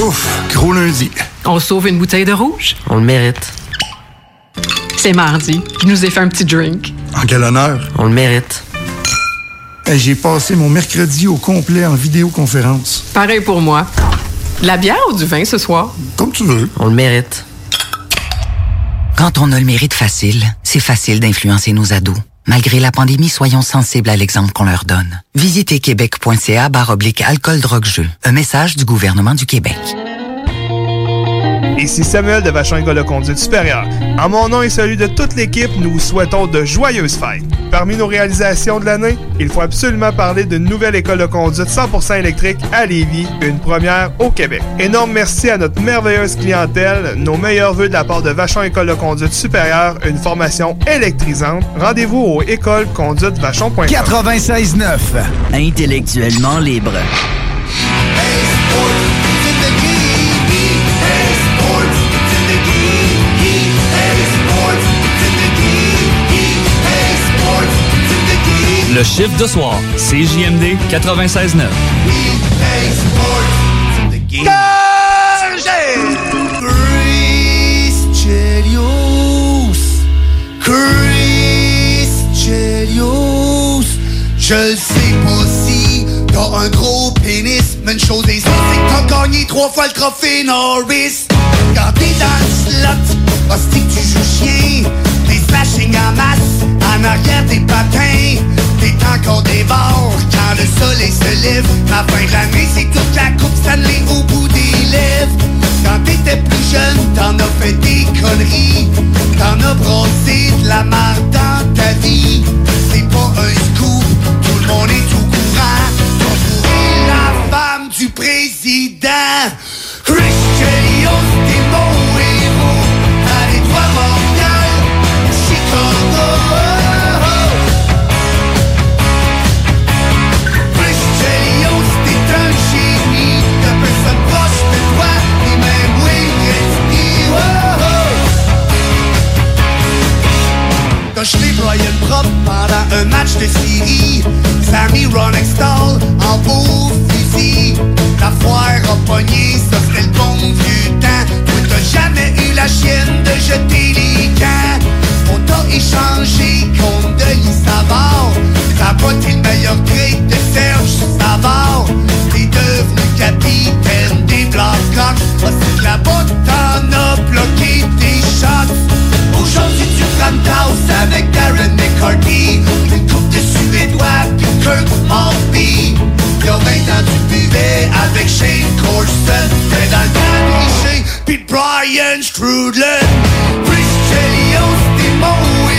Ouf, gros lundi. On sauve une bouteille de rouge? On le mérite. C'est mardi. Je nous ai fait un petit drink. En quel honneur? On le mérite. Hey, J'ai passé mon mercredi au complet en vidéoconférence. Pareil pour moi. De la bière ou du vin ce soir? Comme tu veux. On le mérite. Quand on a le mérite facile, c'est facile d'influencer nos ados. Malgré la pandémie, soyons sensibles à l'exemple qu'on leur donne. Visitez québec.ca barre oblique alcool drogue jeu. Un message du gouvernement du Québec. Ici Samuel de Vachon École de Conduite Supérieure. En mon nom et celui de toute l'équipe, nous vous souhaitons de joyeuses fêtes. Parmi nos réalisations de l'année, il faut absolument parler d'une nouvelle école de conduite 100% électrique à Lévis, une première au Québec. Énorme merci à notre merveilleuse clientèle, nos meilleurs voeux de la part de Vachon École de Conduite Supérieure, une formation électrisante. Rendez-vous au écoleconduitevachon.com. 96.9. Intellectuellement libre. Le chiffre de soir, CJMD 96.9. Chelios, Chris Chelios. Je sais pas si t'as un gros pénis, mais une chose est sûre, c'est que t'as gagné trois fois le trophée Norris. Quand t'es dans le slot, hostie que tu joues chien, des slashing en masse, en arrière des patins, t'es encore des quand le soleil se lève. Ma fin de l'année, c'est toute la coupe Stanley au bout des lèvres. Quand t'étais plus jeune, t'en as fait des conneries. T'en as brossé de la marde dans ta vie. C'est pas un scoop, tout le monde est au courant. T'as la femme du président. Chris oh. T'as gelé Brian Prop pendant un match de série. Sammy Ron Extall en beau fusil. La foire a pogné, ça c'était le bon vieux temps. Toi t'as jamais eu la chienne de jeter les camps. On t'a échangé contre Denis Savard. T'as pas le meilleur grade de Serge Savard. T'es devenu capitaine des Blackhawks. Ah, c'est là-bas que t'en as bloqué tes shots. Aujourd'hui tu prends une McCarthy Une coupe de Suédois puis Kirk Maltby Y'a 20 ans tu buvais avec Shane Corson T'es dans le puis Brian Strudlin. Mon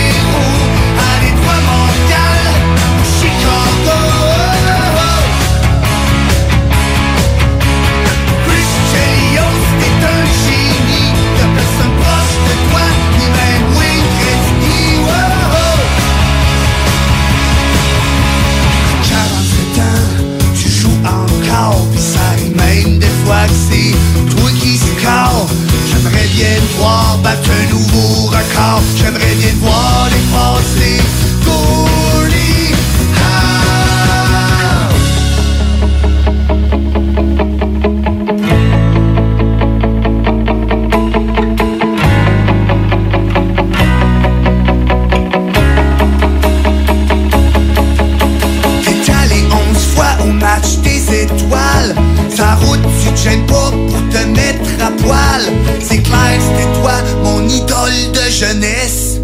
toi qui score. J'aimerais bien te voir battre un nouveau record. J'aimerais bien te voir dépasser gêne pas pour te mettre à poil. C'est clair, c'était toi, mon idole de jeunesse.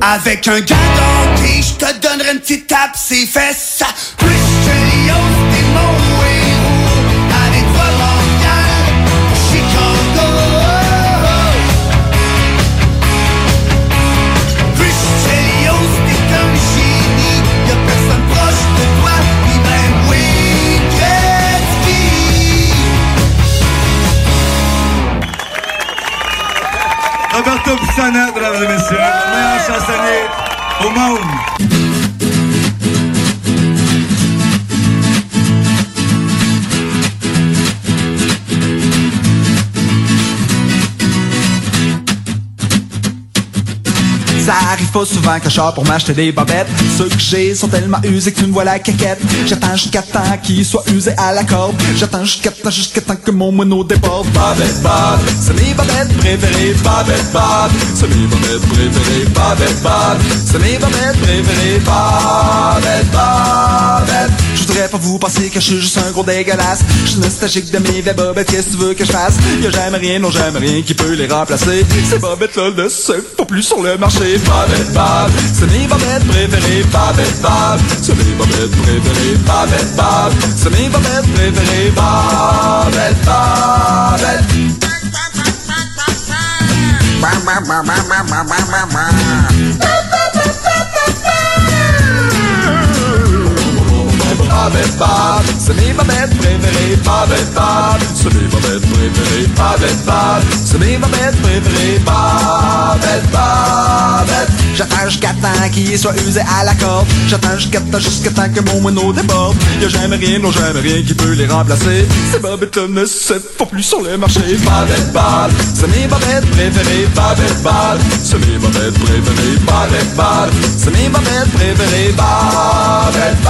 Avec un gars d'hockey, je te donnerai une petite tape ses fesses. Christian Leos, Roberto Pisana, mesdames et messieurs, le meilleur chansonnier au monde. Pas souvent sors pour m'acheter des bobettes. Ceux que j'ai sont tellement usés que tu me vois la caquette J'attends jusqu'à temps qu'ils soient usés à la corde. J'attends jusqu'à temps, jusqu'à temps que mon mono déborde. Bobette Bob, c'est mes bobettes préférées. Bobette Bob, c'est mes bobettes préférées. Bobette Bob, c'est mes bobettes préférées. Bobette Bobette voudrais pas vous penser que je suis juste un gros dégueulasse. Je suis nostalgique de mes vieilles bobettes, qu'est-ce que tu veux que je fasse? Y'a jamais rien, non jamais rien qui peut les remplacer. Ces bobettes-là ne se font plus sur le marché. Bobette Bob, c'est mes bobettes préférées Bobette Bob, c'est mes bobettes préférées Bobette Bob, c'est mes bobettes préférées Bobette Bobette Bob, c'est mes bobettes préférées Bobette Bob, c'est mes bobettes préférées Bobette Bob, c'est mes bobettes préférées Bobette Bobette J'attends jusqu'à temps qu'il soit usé à la corde. J'attends jusqu'à temps, jusqu'à temps que mon moineau déborde. Y'a jamais rien, non jamais rien qui peut les remplacer. Ces bobettes-là ne se font plus sur le marché. Bobette Bob, c'est mes bobettes préférées Bobette Bob, c'est mes bobettes préférées Bobette Bob, c'est mes bobettes préférées Bobette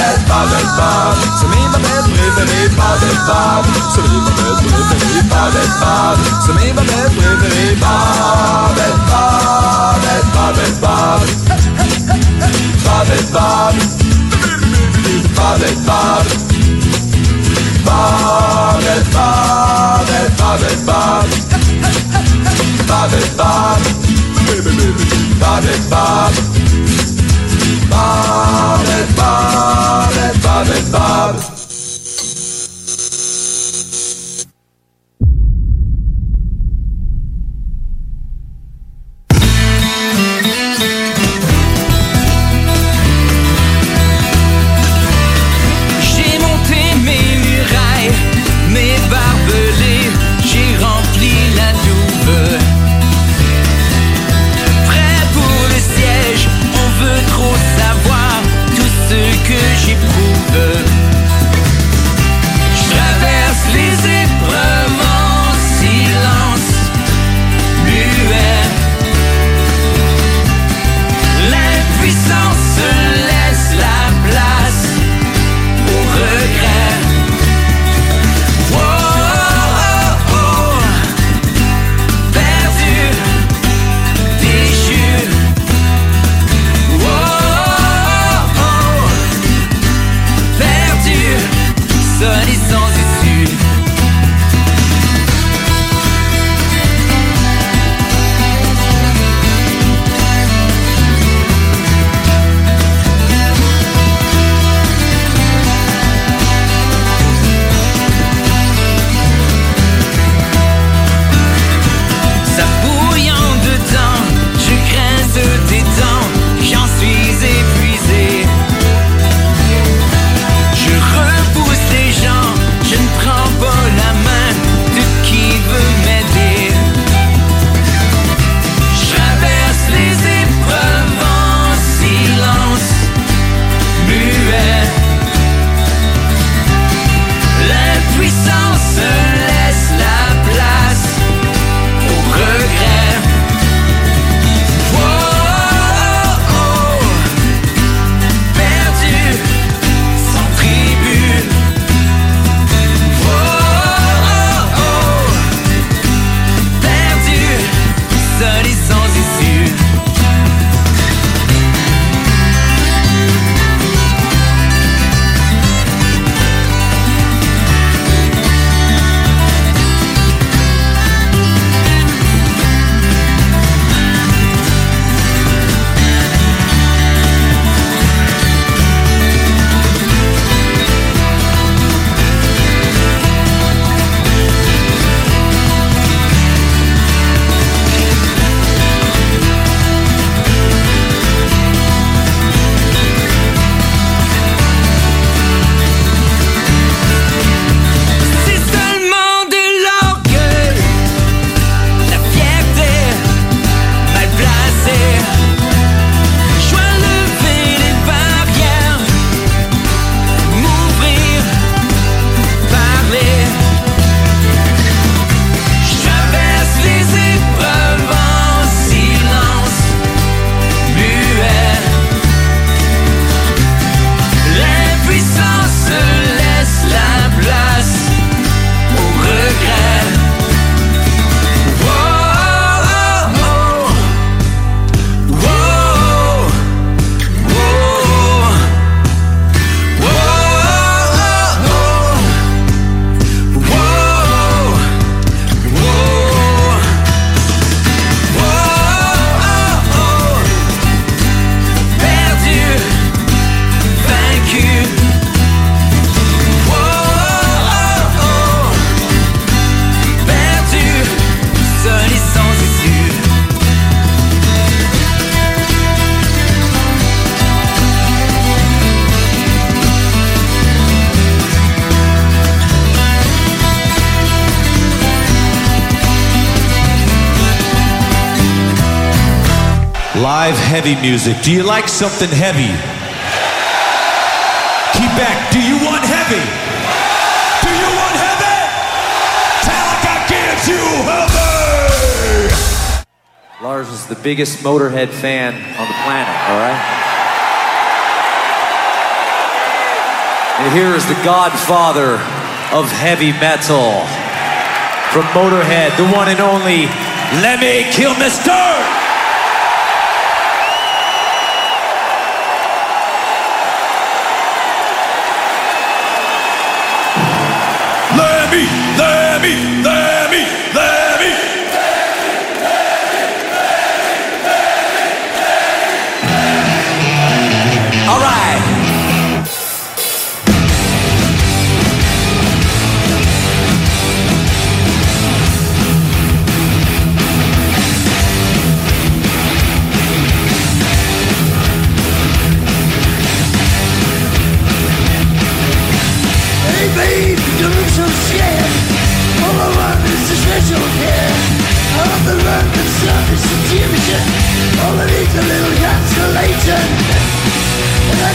Bobette Bob, c'est mes bobettes préférées Bobette Bob, c'est mes bobettes préférées Bobette Bob, bobettes préférées Bobette Bobette Bobette Bob, Bob, Bob, Bobette Bob, Bobette Bob, Bobette Bob. Bobette Bobette Bobette Bob. heavy music? Do you like something heavy? Yeah. Keep back. Do you want heavy? Yeah. Do you want heavy? Talica gives you heavy! Lars is the biggest Motorhead fan on the planet, all right? And here is the godfather of heavy metal from Motorhead, the one and only Lemmy Kilmister!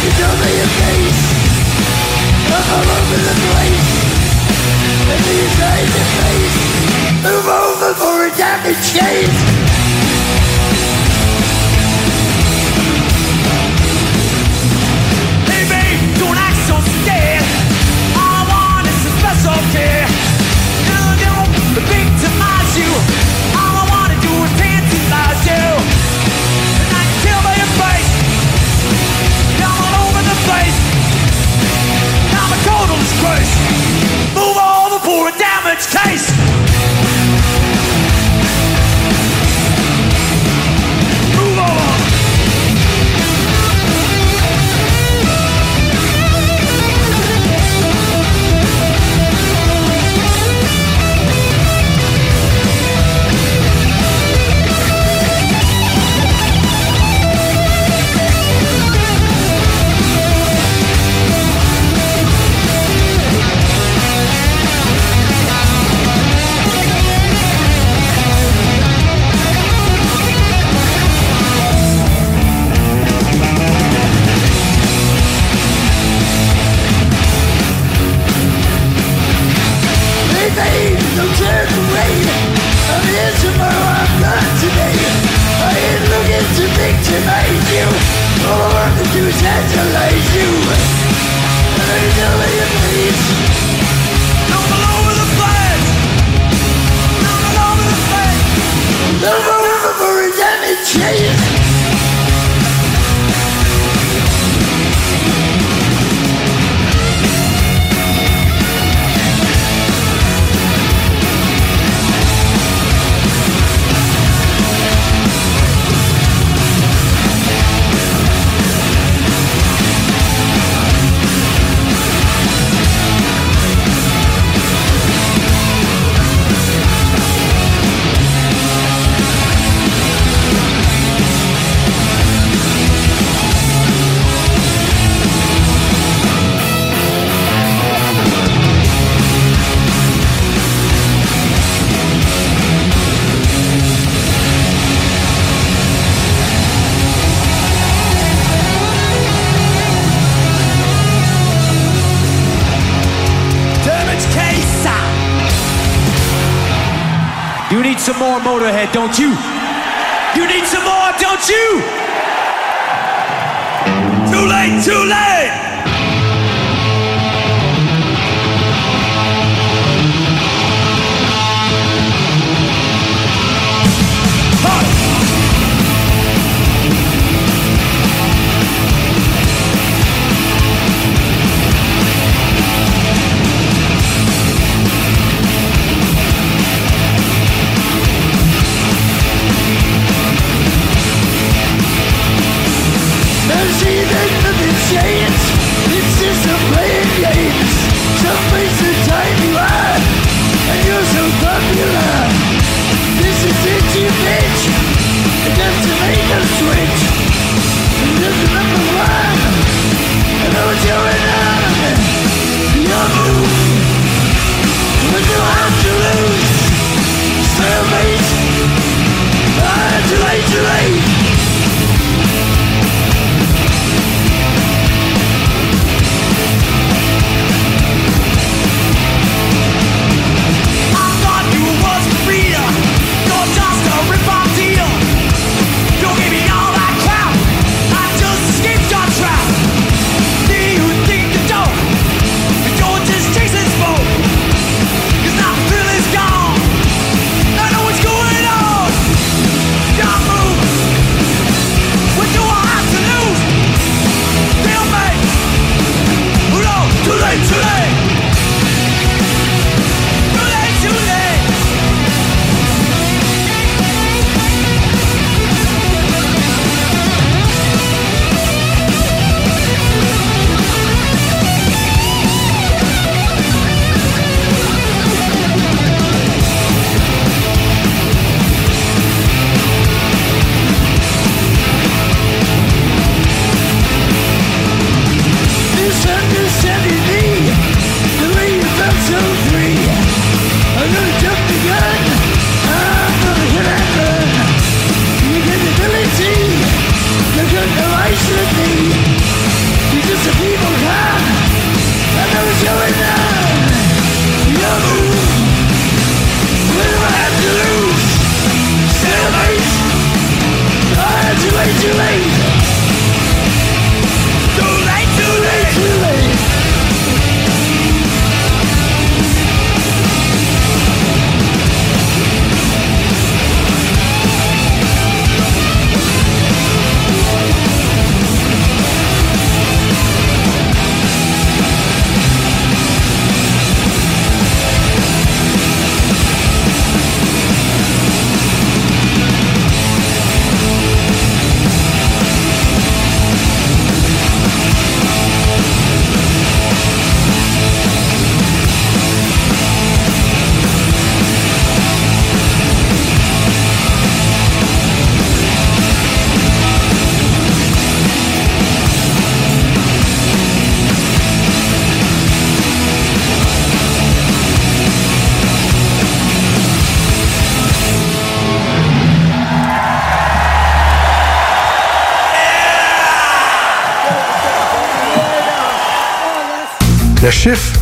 You your face I'm over the place And your face over for a damage case.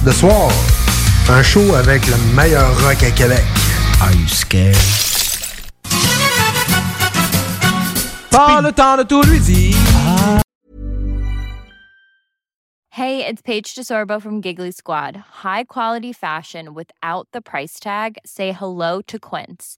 De soir. Un show avec le meilleur rock à Québec. Are you scared? Pas le temps de tout lui dire. Hey, it's Paige DeSorbo from Giggly Squad. High quality fashion without the price tag. Say hello to Quince.